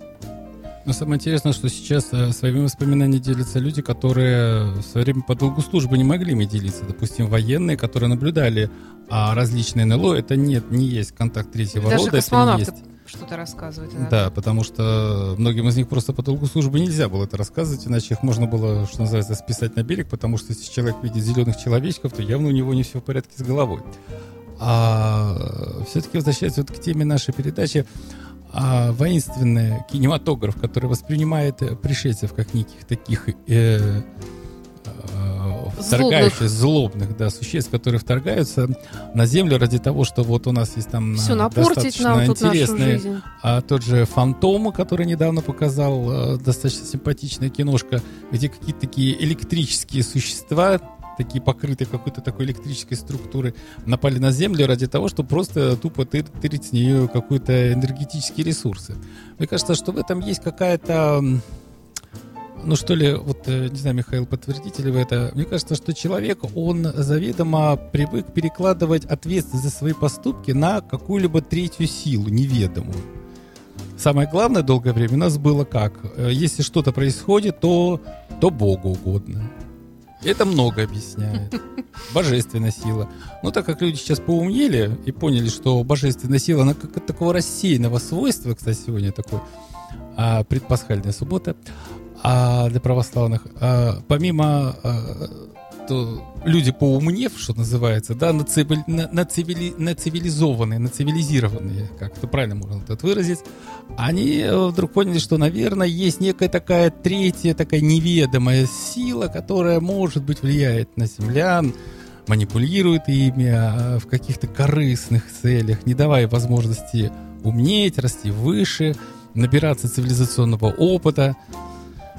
Но самое интересное, что сейчас э, своими воспоминаниями делятся люди, которые в свое время по долгу службы не могли ими делиться. Допустим, военные, которые наблюдали а различные НЛО, это нет, не есть контакт третьего Даже рода, это не космонавты есть. что-то рассказывают. Да, потому что многим из них просто по долгу службы нельзя было это рассказывать, иначе их можно было, что называется, списать на берег, потому что если человек видит зеленых человечков, то явно у него не все в порядке с головой. А все-таки возвращаясь вот к теме нашей передачи, а воинственный кинематограф, который воспринимает пришельцев как неких таких э, э, вторгающих, злобных, да, существ, которые вторгаются на Землю ради того, что вот у нас есть там Все э, напортить достаточно нам интересные а тот же Фантом, который недавно показал, э, достаточно симпатичная киношка, где какие-то такие электрические существа, такие покрытые какой-то такой электрической структурой, напали на Землю ради того, чтобы просто тупо тыр- тырить с нее какой-то энергетические ресурсы. Мне кажется, что в этом есть какая-то... Ну что ли, вот, э, не знаю, Михаил, подтвердите ли вы это? Мне кажется, что человек, он заведомо привык перекладывать ответственность за свои поступки на какую-либо третью силу, неведомую. Самое главное долгое время у нас было как? Э, Если что-то происходит, то, то Богу угодно. Это много объясняет. Божественная сила. Но так как люди сейчас поумнели и поняли, что божественная сила, она как от такого рассеянного свойства, кстати, сегодня такой а, предпасхальная суббота а, для православных, а, помимо а, то люди поумнев, что называется, да, нацивили- на- нацивили- нацивилизованные, нацивилизированные, как это правильно можно это выразить, они э, вдруг поняли, что, наверное, есть некая такая третья, такая неведомая сила, которая, может быть, влияет на землян, манипулирует ими а, в каких-то корыстных целях, не давая возможности умнеть, расти выше, набираться цивилизационного опыта.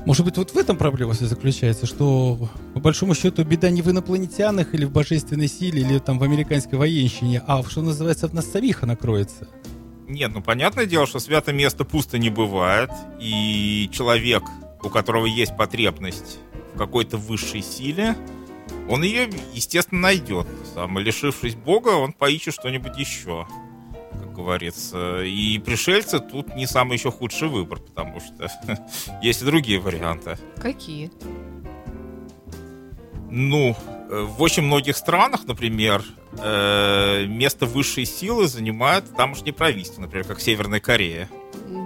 Может быть, вот в этом проблема вся заключается, что по большому счету беда не в инопланетянах или в божественной силе, или там в американской военщине, а в, что называется, в нас самих она кроется. Нет, ну понятное дело, что святое место пусто не бывает, и человек, у которого есть потребность в какой-то высшей силе, он ее, естественно, найдет. Сам, лишившись Бога, он поищет что-нибудь еще, говорится. И пришельцы тут не самый еще худший выбор, потому что есть и другие варианты. Какие? Ну, э, в очень многих странах, например, э, место высшей силы занимает тамошнее правительство, например, как Северная Корея.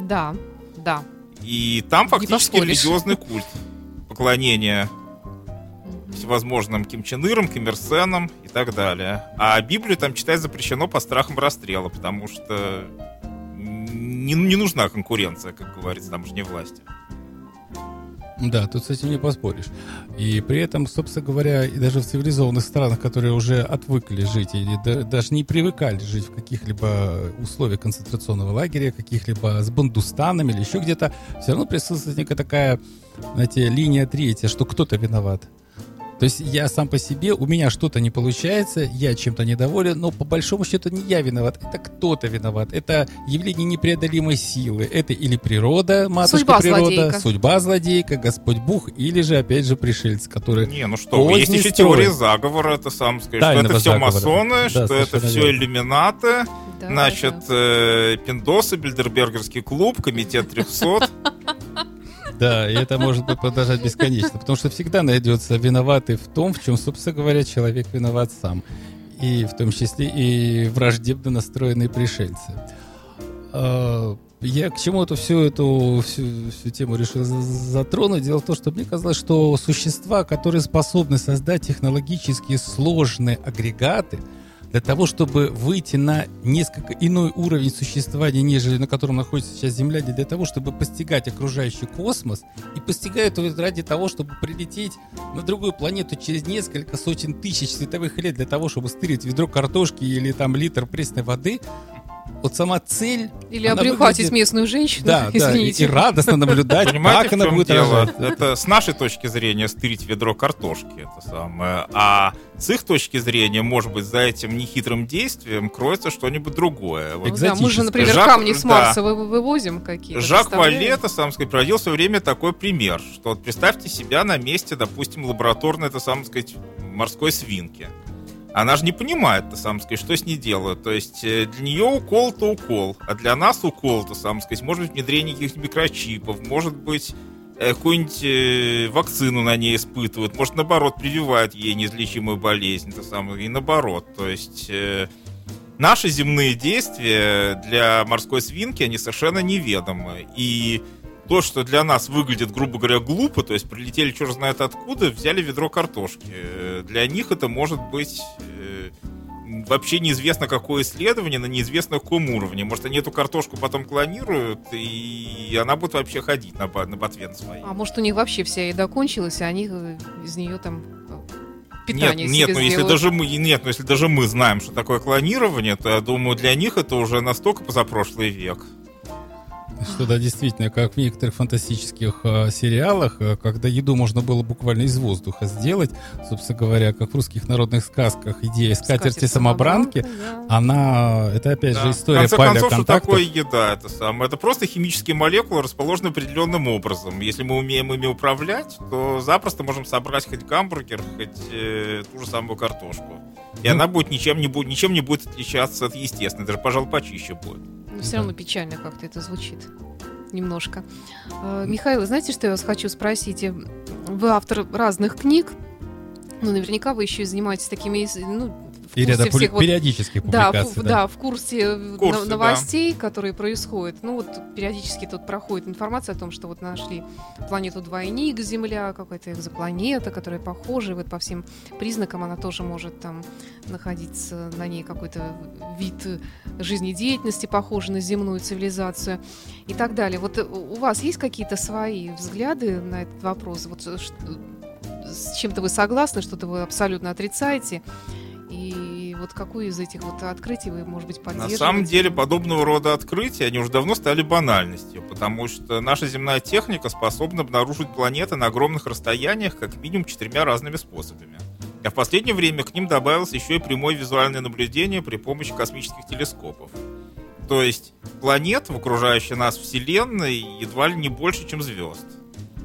Да, да. И там фактически религиозный культ поклонения всевозможным Ким Чен Ирам, Ким Ир Сенам и так далее. А Библию там читать запрещено по страхам расстрела, потому что не, не нужна конкуренция, как говорится, тамошней власти. Да, тут с этим не поспоришь. И при этом, собственно говоря, и даже в цивилизованных странах, которые уже отвыкли жить или да- даже не привыкали жить в каких-либо условиях концентрационного лагеря, каких-либо с бандустанами или еще где-то, все равно присутствует некая такая, знаете, линия третья, что кто-то виноват. То есть я сам по себе, у меня что-то не получается, я чем-то недоволен, но по большому счету не я виноват, это кто-то виноват. Это явление непреодолимой силы. Это или природа, матушка Судьба природа, злодейка. судьба злодейка, Господь Бог, или же, опять же, пришельцы, которые... Не, ну что, есть еще теория заговора, это сам сказать, что Тайного это все заговора. масоны, Да, что это все верно. иллюминаты, Да, значит, да. э, Пиндосы, Бильдербергерский клуб, комитет 300. Да, и это может продолжать бесконечно, потому что всегда найдется виноватый в том, в чем, собственно говоря, человек виноват сам. И в том числе и враждебно настроенные пришельцы. А, Я к чему-то всю эту всю, всю тему решил за- затронуть. Дело в том, что мне казалось, что существа, которые способны создать технологически сложные агрегаты, для того, чтобы выйти на несколько иной уровень существования, нежели на котором находится сейчас Земля, для того, чтобы постигать окружающий космос, и постигают его ради того, чтобы прилететь на другую планету через несколько сотен тысяч световых лет для того, чтобы стырить ведро картошки или там литр пресной воды, вот сама цель... Или обрюхатить выглядит- местную женщину, Да, да, и, извините. и радостно наблюдать, Понимаете, как в она чем будет дело? рожать. Это с нашей точки зрения стырить ведро картошки, это самое. А с их точки зрения, может быть, за этим нехитрым действием кроется что-нибудь другое. Вот Ну да, мы же, например, Жак- камни с да. Марса вы- вывозим какие-то. Жак? Вале, это сам сказать, проводил в свое время такой пример, что вот представьте себя на месте, допустим, лабораторной, это сам сказать, морской свинки. Она же не понимает, это сам сказать, что с ней делают. То есть э, для нее укол это укол, а для нас укол, то сам сказать, может быть внедрение каких-то микрочипов, может быть э, какую-нибудь э, вакцину на ней испытывают, может наоборот прививают ей неизлечимую болезнь, то самое, и наоборот. То есть наши земные действия для морской свинки, они совершенно неведомы. И то, что для нас выглядит, грубо говоря, глупо, то есть прилетели черт знает откуда, взяли ведро картошки. Э, Для них это может быть э, вообще неизвестно какое исследование на неизвестно каком уровне. Может, они эту картошку потом клонируют, и она будет вообще ходить на, на ботвен своей. А может, у них вообще вся еда кончилась, и они э, из нее там э, Нет, питание нет, себе ну если даже мы, нет, ну если даже мы знаем, что такое клонирование, то я думаю, для них это уже настолько позапрошлый век. Что да, действительно, как в некоторых фантастических э, сериалах, э, когда еду можно было буквально из воздуха сделать, собственно говоря, как в русских народных сказках идея скатерти самобранки, да. она, это опять Да. же В история конце концов, что такое еда? Это самое. Это просто химические молекулы, расположены определенным образом. Если мы умеем ими управлять, то запросто можем собрать хоть гамбургер, хоть э, ту же самую картошку. И Ну. она будет ничем не будет, ничем не будет отличаться от естественной, даже, пожалуй, почище будет. Но все равно печально как-то это звучит. Немножко. Э, Михаил, знаете, что я вас хочу спросить? Вы автор разных книг. Ну, наверняка вы еще и занимаетесь такими, ну, в курсе всех пули- вот периодических Да, публикаций. в, да, в курсе, э, курсе, но- да. новостей, которые происходят. Ну вот периодически тут проходит информация о том, что вот нашли планету двойник Земля, какая-то экзопланета, которая похожа, и вот по всем признакам она тоже может там находиться на ней какой-то вид жизнедеятельности, похожий на земную цивилизацию и так далее. Вот э, у вас есть какие-то свои взгляды на этот вопрос? Вот э, с чем-то вы согласны, что-то вы абсолютно отрицаете? И вот какую из этих вот открытий вы, может быть, На поддерживаете? самом деле подобного рода открытия, они уже давно стали банальностью, потому что наша земная техника способна обнаружить планеты на огромных расстояниях как минимум четырьмя разными способами. А в последнее время к ним добавилось еще и прямое визуальное наблюдение при помощи космических телескопов. То есть планет в окружающей нас Вселенной едва ли не больше, чем звезд.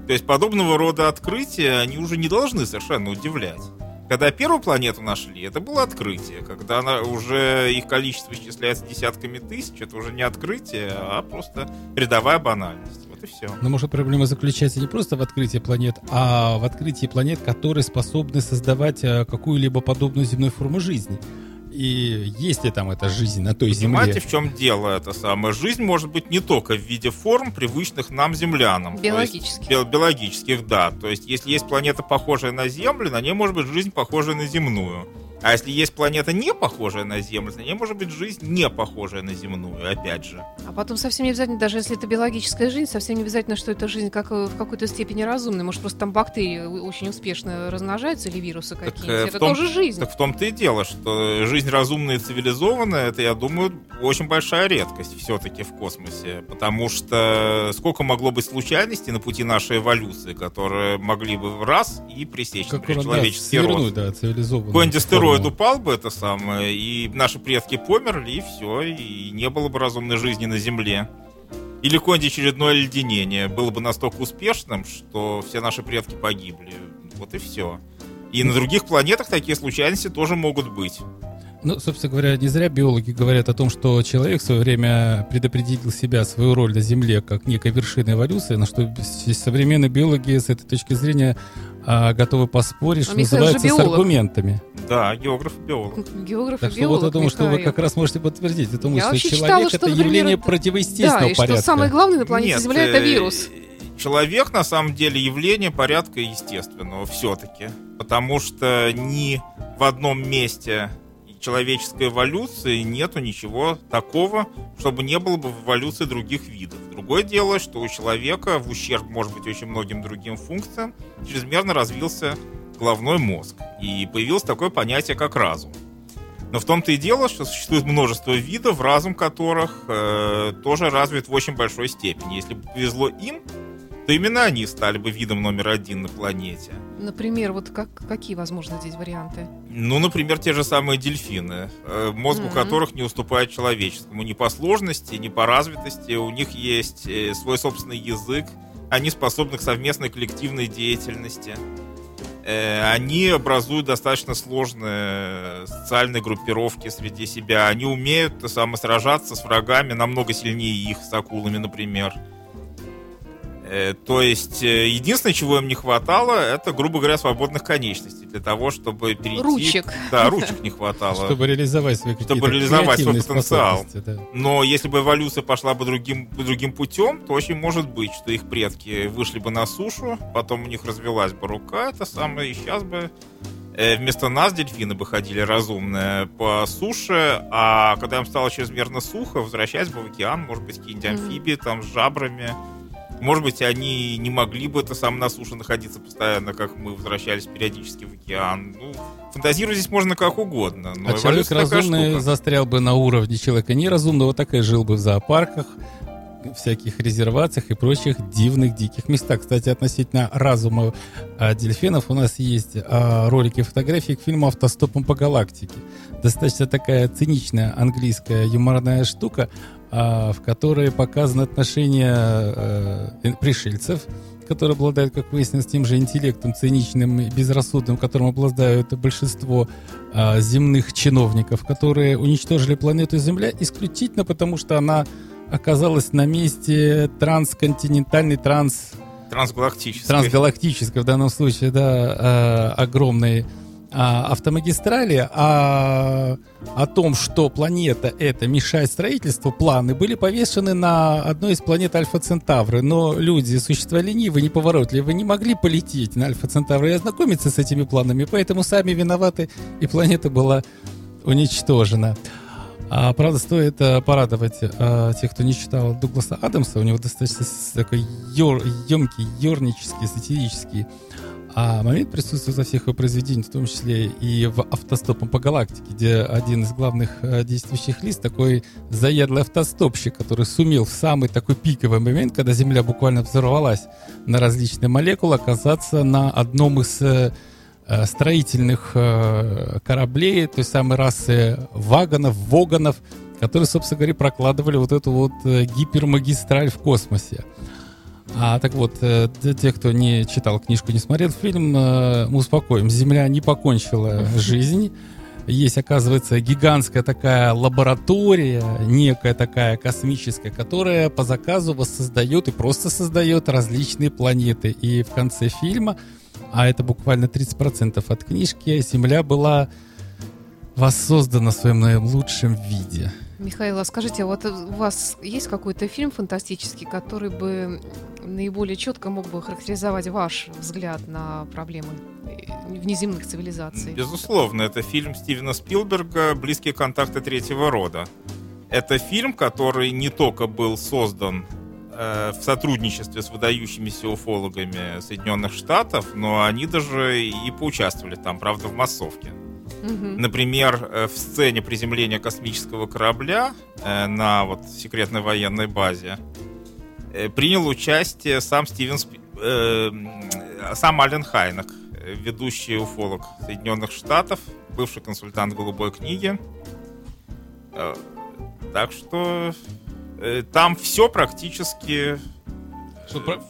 То есть подобного рода открытия, они уже не должны совершенно удивлять. Когда первую планету нашли, это было открытие. Когда она уже их количество исчисляется десятками тысяч, это уже не открытие, а просто рядовая банальность. Вот и все. Но может проблема заключается не просто в открытии планет, а в открытии планет, которые способны создавать э, какую-либо подобную земной форму жизни. И есть ли там эта жизнь на той Понимаете, земле? в чем дело это самое? Жизнь может быть не только в виде форм, привычных нам землянам. Есть Биологических. бил- биологических, да. То есть, если есть планета, похожая на Землю, на ней может быть жизнь, похожая на земную. А если есть планета, не похожая на Землю, на ней может быть жизнь, не похожая на земную, опять же. А потом совсем не обязательно, даже если это биологическая жизнь, совсем не обязательно, что эта жизнь как, в какой-то степени разумная. Может, просто там бактерии очень успешно размножаются или вирусы э, в это том- тоже жизнь. Так в том-то и дело, что жизнь разумная и цивилизованная, это, я думаю, очень большая редкость все-таки в космосе. Потому что сколько могло быть случайностей на пути нашей эволюции, которые могли бы в раз и пресечь, Как например, да, человеческий рост. свернуть, да, цивилизованную Какой-нибудь астероид упал бы, это самое, и наши предки померли, и все, и не было бы разумной жизни на Земле. Или какое-нибудь очередное леденение было бы настолько успешным, что все наши предки погибли. Вот и все. И на других планетах такие случайности тоже могут быть. Ну, собственно говоря, не зря биологи говорят о том, что человек в свое время предопределил себя, свою роль на Земле как некой вершины эволюции, на что современные биологи с этой точки зрения а, готовы поспорить, А что Михаил называется, с аргументами. Да, географ и биолог. Географ Так и что биолог, вот я думаю, что вы как раз можете подтвердить. Думаю, Я что человек читала, это что, например, явление это- противоестественного Да, и порядка. что самое главное на планете Нет, Земля это э, вирус. Человек на самом деле явление порядка естественного все-таки. Потому что ни в одном месте человеческой эволюции нету ничего такого, чтобы не было бы в эволюции других видов. Другое дело, что у человека в ущерб, может быть, очень многим другим функциям, чрезмерно развился головной мозг. И появилось такое понятие, как разум. Но в том-то и дело, что существует множество видов, разум которых э, тоже развит в очень большой степени. Если бы повезло им, то именно они стали бы видом номер один на планете. Например, вот как, какие возможны здесь варианты? Ну, например, те же самые дельфины, э, мозг у Мгм. которых не уступает человеческому ни по сложности, ни по развитости. У них есть э, свой собственный язык, они способны к совместной коллективной деятельности. Э, Они образуют достаточно сложные социальные группировки среди себя. Они умеют то самое, сражаться с врагами намного сильнее их, с акулами, например. То есть, э, единственное, чего им не хватало, это, грубо говоря, свободных конечностей для того, чтобы перейти... Ручек. Да, ручек не хватало. Чтобы реализовать свои Чтобы реализовать свой потенциал. да. Но если бы эволюция пошла бы другим, другим путем, то очень может быть, что их предки вышли бы на сушу, потом у них развелась бы рука, это самое, и сейчас бы э, вместо нас дельфины бы ходили разумные по суше, а когда им стало чрезмерно сухо, возвращаясь бы в океан, может быть, какие-нибудь амфибии там с жабрами. Может быть, они не могли бы это сам на суше находиться постоянно, как мы возвращались периодически в океан. Ну, фантазировать здесь можно как угодно. Но А человек разумный штука. застрял бы на уровне человека неразумного, так и жил бы в зоопарках, всяких резервациях и прочих дивных диких местах. Кстати, относительно разума а, дельфинов у нас есть а, ролики, фотографии к фильму «Автостопом по галактике». Достаточно такая циничная английская юморная штука, а, в которой показаны отношения э, пришельцев, которые обладают, как выяснилось, тем же интеллектом циничным и безрассудным, которым обладают большинство а, земных чиновников, которые уничтожили планету Земля исключительно потому, что она оказалась на месте трансконтинентальной, транс, Трансгалактической. трансгалактической, в данном случае, да, а, огромной а, автомагистрали, а о том, что планета эта мешает строительству, планы были повешены на одной из планет Альфа Центавры. Но люди, существа ленивые, неповоротливые, не могли полететь на Альфа Центавры и ознакомиться с этими планами, поэтому сами виноваты, и планета была уничтожена. А, правда, стоит а, порадовать а, тех, кто не читал Дугласа Адамса. У него достаточно такой ёр, емкий, ернический, сатирический а момент присутствует во всех его произведениях, в том числе и в «Автостопом по галактике», где один из главных э, действующих лиц такой заядлый автостопщик, который сумел в самый такой пиковый момент, когда Земля буквально взорвалась на различные молекулы, оказаться на одном из э, э, строительных кораблей той самой расы вагонов, воганов, которые, собственно говоря, прокладывали вот эту вот гипермагистраль в космосе. А так вот, э, для тех, кто не читал книжку, не смотрел фильм, э, мы успокоим. Земля не покончила жизнь. Есть, оказывается, гигантская такая лаборатория, некая такая космическая, которая по заказу воссоздает и просто создает различные планеты. И в конце фильма, а это буквально 30% от книжки, Земля была воссоздана в своем наилучшем виде. Михаил, а скажите, а вот у вас есть какой-то фильм фантастический, который бы наиболее четко мог бы характеризовать ваш взгляд на проблемы э, внеземных цивилизаций? Безусловно, это фильм Стивена Спилберга «Близкие контакты третьего рода». Это фильм, который не только был создан э, в сотрудничестве с выдающимися уфологами Соединенных Штатов, но они даже и поучаствовали там, правда, в массовке. Мгм. Например, э, в сцене приземления космического корабля э, на вот секретной военной базе э, принял участие сам Стивен Спи- э, сам Ален Хайнек, ведущий уфолог Соединенных Штатов, бывший консультант Голубой книги. Так что там все практически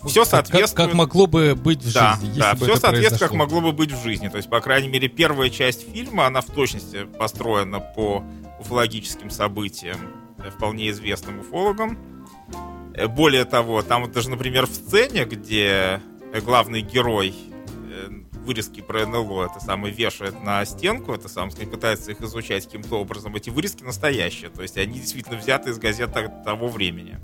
Всё Как- соответствует- Как, как могло бы быть в да, жизни, если да, все соответствует, как произошло. могло бы быть в жизни. То есть, по крайней мере, первая часть фильма, она в точности построена по уфологическим событиям, э, вполне известным уфологам. Э, Более того, там вот даже, например, в сцене, где э, главный герой вырезки про НЛО, это самое вешает на стенку, это сам сказать, пытается их изучать каким-то образом. Эти вырезки настоящие, то есть они действительно взяты из газет то- того времени.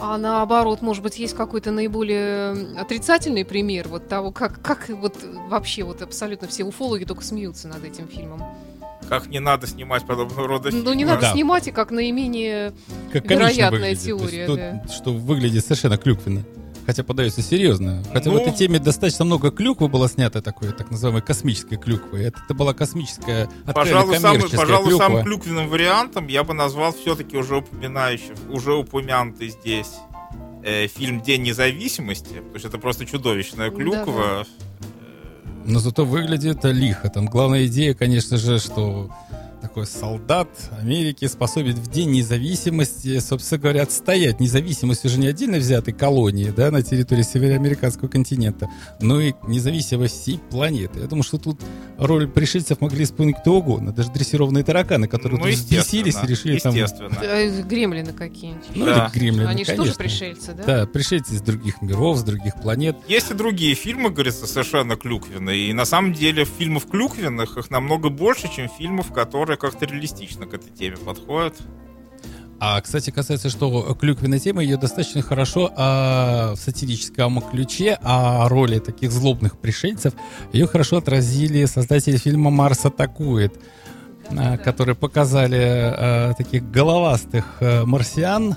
А наоборот, может быть, есть какой-то наиболее отрицательный пример вот того, как, как вот вообще вот абсолютно все уфологи только смеются над этим фильмом. Как не надо снимать подобного рода Ну, не фильмы. надо Да. снимать, и как наименее... Как вероятная выглядит. То есть теория, то, что выглядит совершенно клюквенно. Хотя подается серьезно. Хотя Ну- в этой теме достаточно много клюквы было снято такой, так называемой космической клюквы. Это, это была космическая, Пожалуй, самый, пожалуй клюква. самым клюквенным вариантом я бы назвал все-таки уже упоминающий, уже упомянутый здесь э, фильм День независимости, потому что это просто чудовищная клюква. Но зато выглядит лихо. Там главная идея, конечно же, что такой солдат Америки способен в день независимости, собственно говоря, отстоять независимость уже не отдельно взятой колонии да, на территории североамериканского континента, но и независимость всей планеты. Я думаю, что тут роль пришельцев могли исполнить кто угодно, даже дрессированные тараканы, которые Ну, тут взбесились и решили там... естественно. Э, Гремлины какие-нибудь. Ну, Да. или гремлины, Они же тоже конечно. пришельцы, да? Да, пришельцы из других миров, с других планет. Есть и другие фильмы, говорится, совершенно клюквенные. И на самом деле фильмов клюквенных их намного больше, чем фильмов, которые как-то реалистично к этой теме подходят. А, кстати, касается, что клюквенная тема, ее достаточно хорошо а, в сатирическом ключе, а роли таких злобных пришельцев, ее хорошо отразили создатели фильма «Марс атакует», а, которые показали а, таких головастых а, марсиан,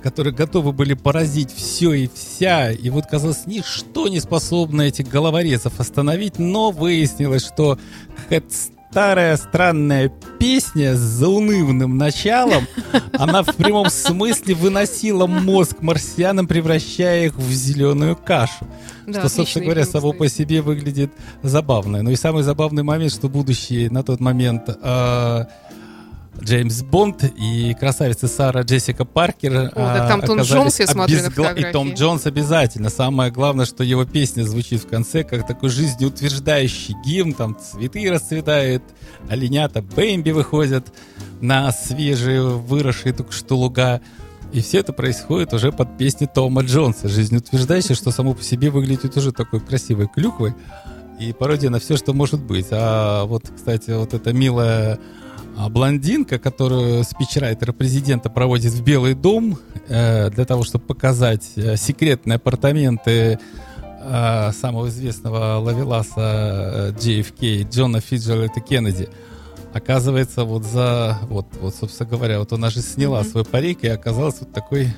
которые готовы были поразить все и вся, и вот, казалось, ничто не способно этих головорезов остановить, но выяснилось, что эта старая странная песня с заунывным началом, она в прямом смысле выносила мозг марсианам, превращая их в зеленую кашу. Да, что, собственно говоря, само по себе выглядит забавно. Ну и самый забавный момент, что будущий на тот момент э, Джеймс Бонд и красавица Сара Джессика Паркер О, так а, там Том Джонс, я смотрю на обезгла- И Том. Джонс обязательно. Самое главное, что его песня звучит в конце как такой жизнеутверждающий гимн. Там цветы расцветают, оленята Бэмби выходят на свежие, выросшие только что луга. И все это происходит уже под песни Тома Джонса, жизнеутверждающей, что само по себе выглядит уже такой красивой клюквой. И пародия на все, что может быть. А вот, кстати, вот эта милая блондинка, которую спичрайтер президента проводит в Белый дом э, для того, чтобы показать э, секретные апартаменты э, самого известного лавеласа JFK Джона Фиджеральда Кеннеди. Оказывается, вот за, вот, вот, собственно говоря, вот она же сняла Мгм. свой парик и оказалась вот такой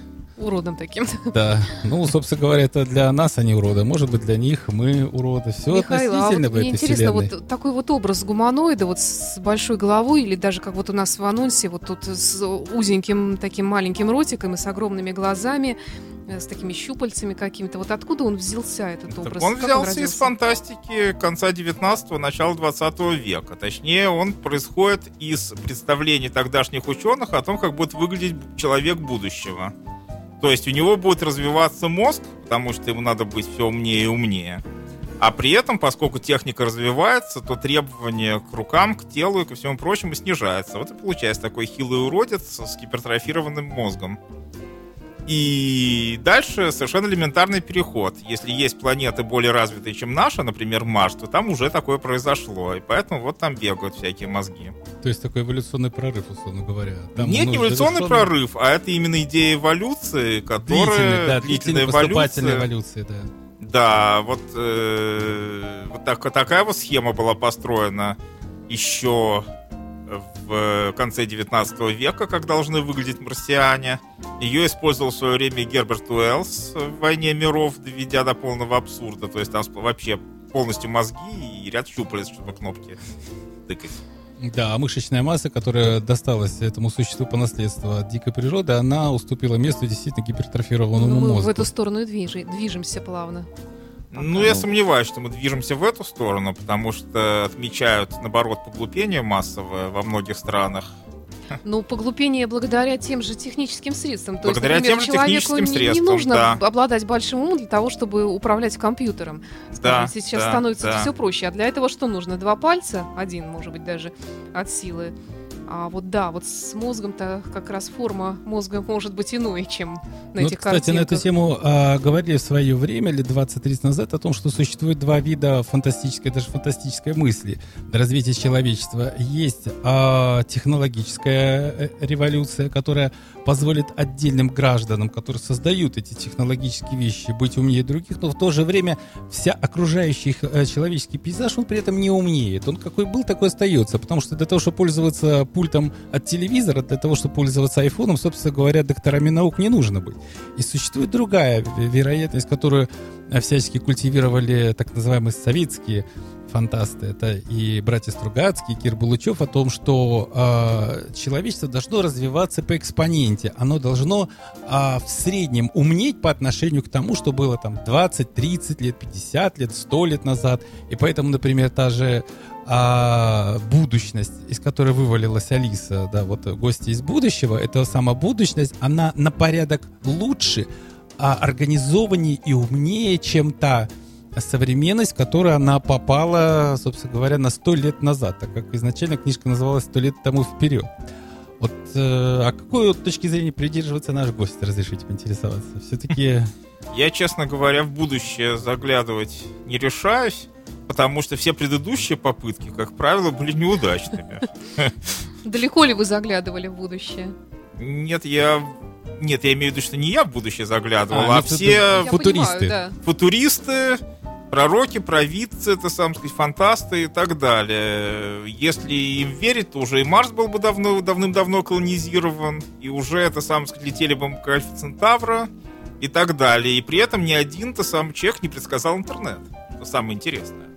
Уродом таким. да, ну, собственно говоря, это для нас они уроды. Может быть, для них мы уроды. Все Михаил, а вот относительно в мне этой интересно, вселенной. вот такой вот образ гуманоида вот с большой головой, или даже как вот у нас в анонсе, вот тут с узеньким таким маленьким ротиком и с огромными глазами, э, с такими щупальцами какими-то. Вот откуда он взялся, этот Так образ? он Как взялся из родился? фантастики конца 19-го, начала 20 века. Точнее, он происходит из представлений тогдашних ученых о том, как будет выглядеть человек будущего. То есть у него будет развиваться мозг, потому что ему надо быть все умнее и умнее. А при этом, поскольку техника развивается, то требования к рукам, к телу и ко всему прочему снижаются. Вот и получается такой хилый уродец с гипертрофированным мозгом. И дальше совершенно элементарный переход. Если есть планеты более развитые, чем наша, например, Марс, то там уже такое произошло. И поэтому вот там бегают всякие мозги. То есть такой эволюционный прорыв, условно говоря. Там Нет, не эволюционный завершенный- прорыв, а это именно идея эволюции, которая... да, длительная длительная поступательная эволюция. эволюция, да. Да, вот, э, вот так- такая вот схема была построена еще в конце 19 века, как должны выглядеть марсиане. Ее использовал в свое время Герберт Уэллс в «Войне миров», доведя до полного абсурда. То есть там вообще полностью мозги и ряд щупалец, чтобы кнопки тыкать. Да, а мышечная масса, которая досталась этому существу по наследству от дикой природы, она уступила место действительно гипертрофированному Ну, мы мозгу. в эту сторону и движи- движемся плавно. Ну, я сомневаюсь, что мы движемся в эту сторону, потому что отмечают, наоборот, поглупение массовое во многих странах. Ну, поглупение благодаря тем же техническим средствам. То Благодаря есть, например, тем же человеку техническим не- не, средствам, нужно да. обладать большим умом для того, чтобы управлять компьютером. Скажем, Да, сейчас да, становится да. все проще. А для этого что нужно? Два пальца, один, может быть, даже от силы. А вот да, вот с мозгом-то как раз форма мозга может быть иной, чем на Ну, этих кстати, на эту картинках. тему а, говорили в свое время, лет 20-30 назад, о том, что существует два вида фантастической, даже фантастической мысли для развития человечества. Есть а, технологическая э, революция, которая позволит отдельным гражданам, которые создают эти технологические вещи, быть умнее других, но в то же время вся окружающий их, э, человеческий пейзаж, он при этом не умнеет. Он какой был, такой остается, потому что для того, чтобы пользоваться пультом от телевизора для того, чтобы пользоваться айфоном, собственно говоря, докторами наук не нужно быть. И существует другая вероятность, которую всячески культивировали так называемые советские фантасты, это и братья Стругацкие, и Кир Булычев, о том, что э, человечество должно развиваться по экспоненте. Оно должно э, в среднем умнеть по отношению к тому, что было там 20, 30 лет, 50 лет, 100 лет назад. И поэтому, например, та же а, будущность, из которой вывалилась Алиса, да, вот гости из будущего, эта сама будущность, она на порядок лучше, а организованнее и умнее, чем та современность, в которую она попала, собственно говоря, на сто лет назад, так как изначально книжка называлась «Сто лет тому вперед». Вот, э, а какой вот точки зрения придерживается наш гость, разрешите поинтересоваться? Все-таки... Я, честно говоря, в будущее заглядывать не решаюсь, потому что все предыдущие попытки, как правило, были неудачными. Далеко ли вы заглядывали в будущее? Нет, я нет, я имею в виду, что не я в будущее заглядывал, а, а все футуристы. Понимаю, да. Футуристы, пророки, провидцы, это, сам сказать, фантасты и так далее. Если им верить, то уже и Марс был бы давно, давным-давно колонизирован, и уже это, сам сказать, летели бы к Альфа Центавра и так далее. И при этом ни один-то сам чех не предсказал интернет. Это самое интересное.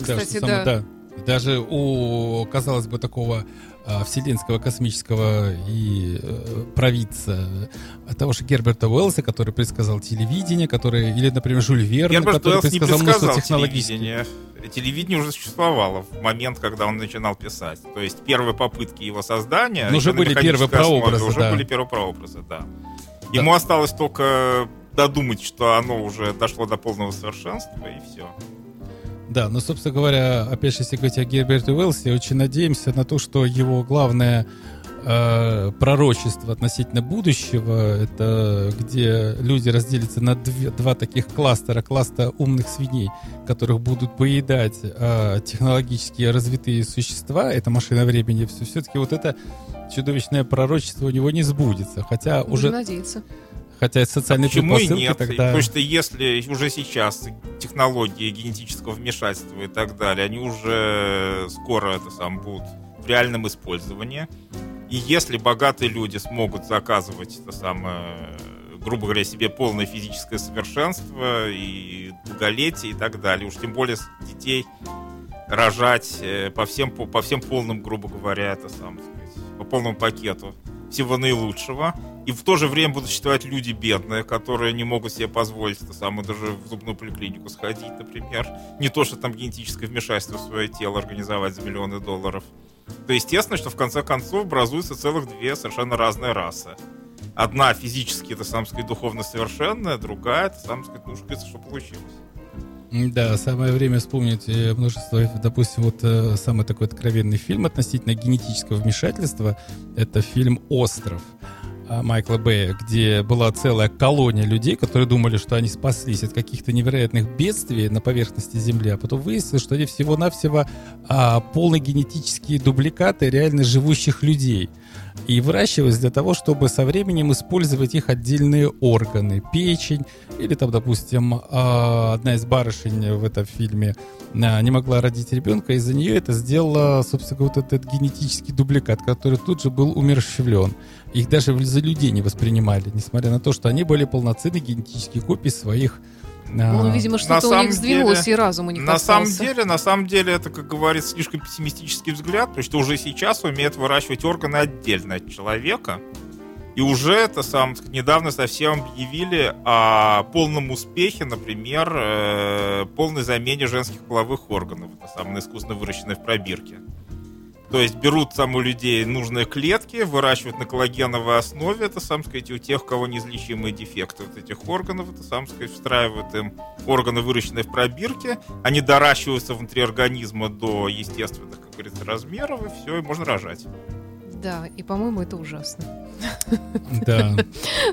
Кстати, да. Самое, да. Даже у, казалось бы, такого а, вселенского космического и э, провидца того же Герберта Уэллса, который предсказал телевидение, который, или, например, Жюль Верн, Герберт который Уэллс предсказал, не предсказал телевидение. Телевидение уже существовало в момент, когда он начинал писать. То есть первые попытки его создания... Но уже были первые прообразы, Уже да. были первые прообразы, да. Ему да. осталось только додумать, что оно уже дошло до полного совершенства, и все. Да, ну, собственно говоря, опять же, если говорить о Герберте Уэллсе, очень надеемся на то, что его главное э, пророчество относительно будущего, это где люди разделятся на две, два таких кластера, кластера умных свиней, которых будут поедать э, технологически развитые существа, это машина времени, все, все-таки вот это чудовищное пророчество у него не сбудется, хотя Будем уже... надеяться. Хотя социальные а почему и нет? тогда... Потому что если уже сейчас технологии генетического вмешательства и так далее, они уже скоро это сам будут в реальном использовании. И если богатые люди смогут заказывать это самое, грубо говоря, себе полное физическое совершенство и долголетие и так далее, уж тем более детей рожать э, по всем, по, по всем полным, грубо говоря, это сам, сказать, по полному пакету всего наилучшего, и в то же время будут существовать люди бедные, которые не могут себе позволить это самое, даже в зубную поликлинику сходить, например. Не то, что там генетическое вмешательство в свое тело организовать за миллионы долларов. То естественно, что в конце концов образуются целых две совершенно разные расы. Одна физически, это, сам сказать, духовно совершенная, другая, это, сам сказать, ну, что получилось. Да, самое время вспомнить э, множество, допустим, вот э, самый такой откровенный фильм относительно генетического вмешательства, это фильм «Остров». Майкла Бэя, где была целая колония людей, которые думали, что они спаслись от каких-то невероятных бедствий на поверхности Земли, а потом выяснилось, что они всего-навсего а, полные генетические дубликаты реально живущих людей и выращивались для того, чтобы со временем использовать их отдельные органы, печень, или там, допустим, а, одна из барышень в этом фильме а, не могла родить ребенка, из-за нее это сделала, собственно, вот этот генетический дубликат, который тут же был умерщвлен. Их даже за людей не воспринимали, несмотря на то, что они были полноценные генетические копии своих ну, видимо, что-то у них сдвинулось, деле, и разум у них На остался. самом деле, на самом деле, это, как говорится, слишком пессимистический взгляд, потому что уже сейчас умеют выращивать органы отдельно от человека. И уже это сам недавно совсем объявили о полном успехе, например, э, полной замене женских половых органов. Это самое искусственно выращенное в пробирке. То есть берут там у людей нужные клетки, выращивают на коллагеновой основе, это, сам сказать, у тех, у кого неизлечимые дефекты вот этих органов, это, сам сказать, встраивают им органы, выращенные в пробирке, они доращиваются внутри организма до естественных, как говорится, размеров, и все, и можно рожать. Да, и, по-моему, это ужасно. Да.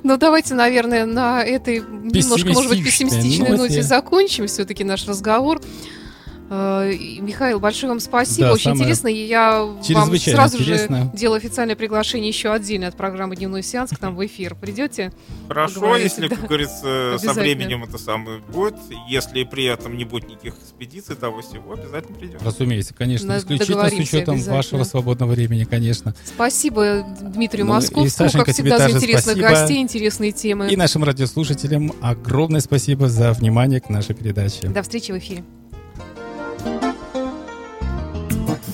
Ну, давайте, наверное, на этой немножко, может быть, пессимистичной ноте закончим все-таки наш разговор. Э, Михаил, большое вам спасибо. Да, Очень интересно. Я вам сразу интересно. же делаю официальное приглашение еще отдельно от программы «Дневной сеанс» к нам в эфир. Придете? Хорошо, Поговорите, если, да. как говорится, со временем это самое будет. Если при этом не будет никаких экспедиций того всего, обязательно придем. Разумеется, конечно, Надо исключительно с учетом вашего свободного времени, конечно. Спасибо Дмитрию Ну, и, Московскому. Сашенька, как тебе всегда, за интересных спасибо. гостей, интересные темы. И нашим радиослушателям огромное спасибо за внимание к нашей передаче. До встречи в эфире.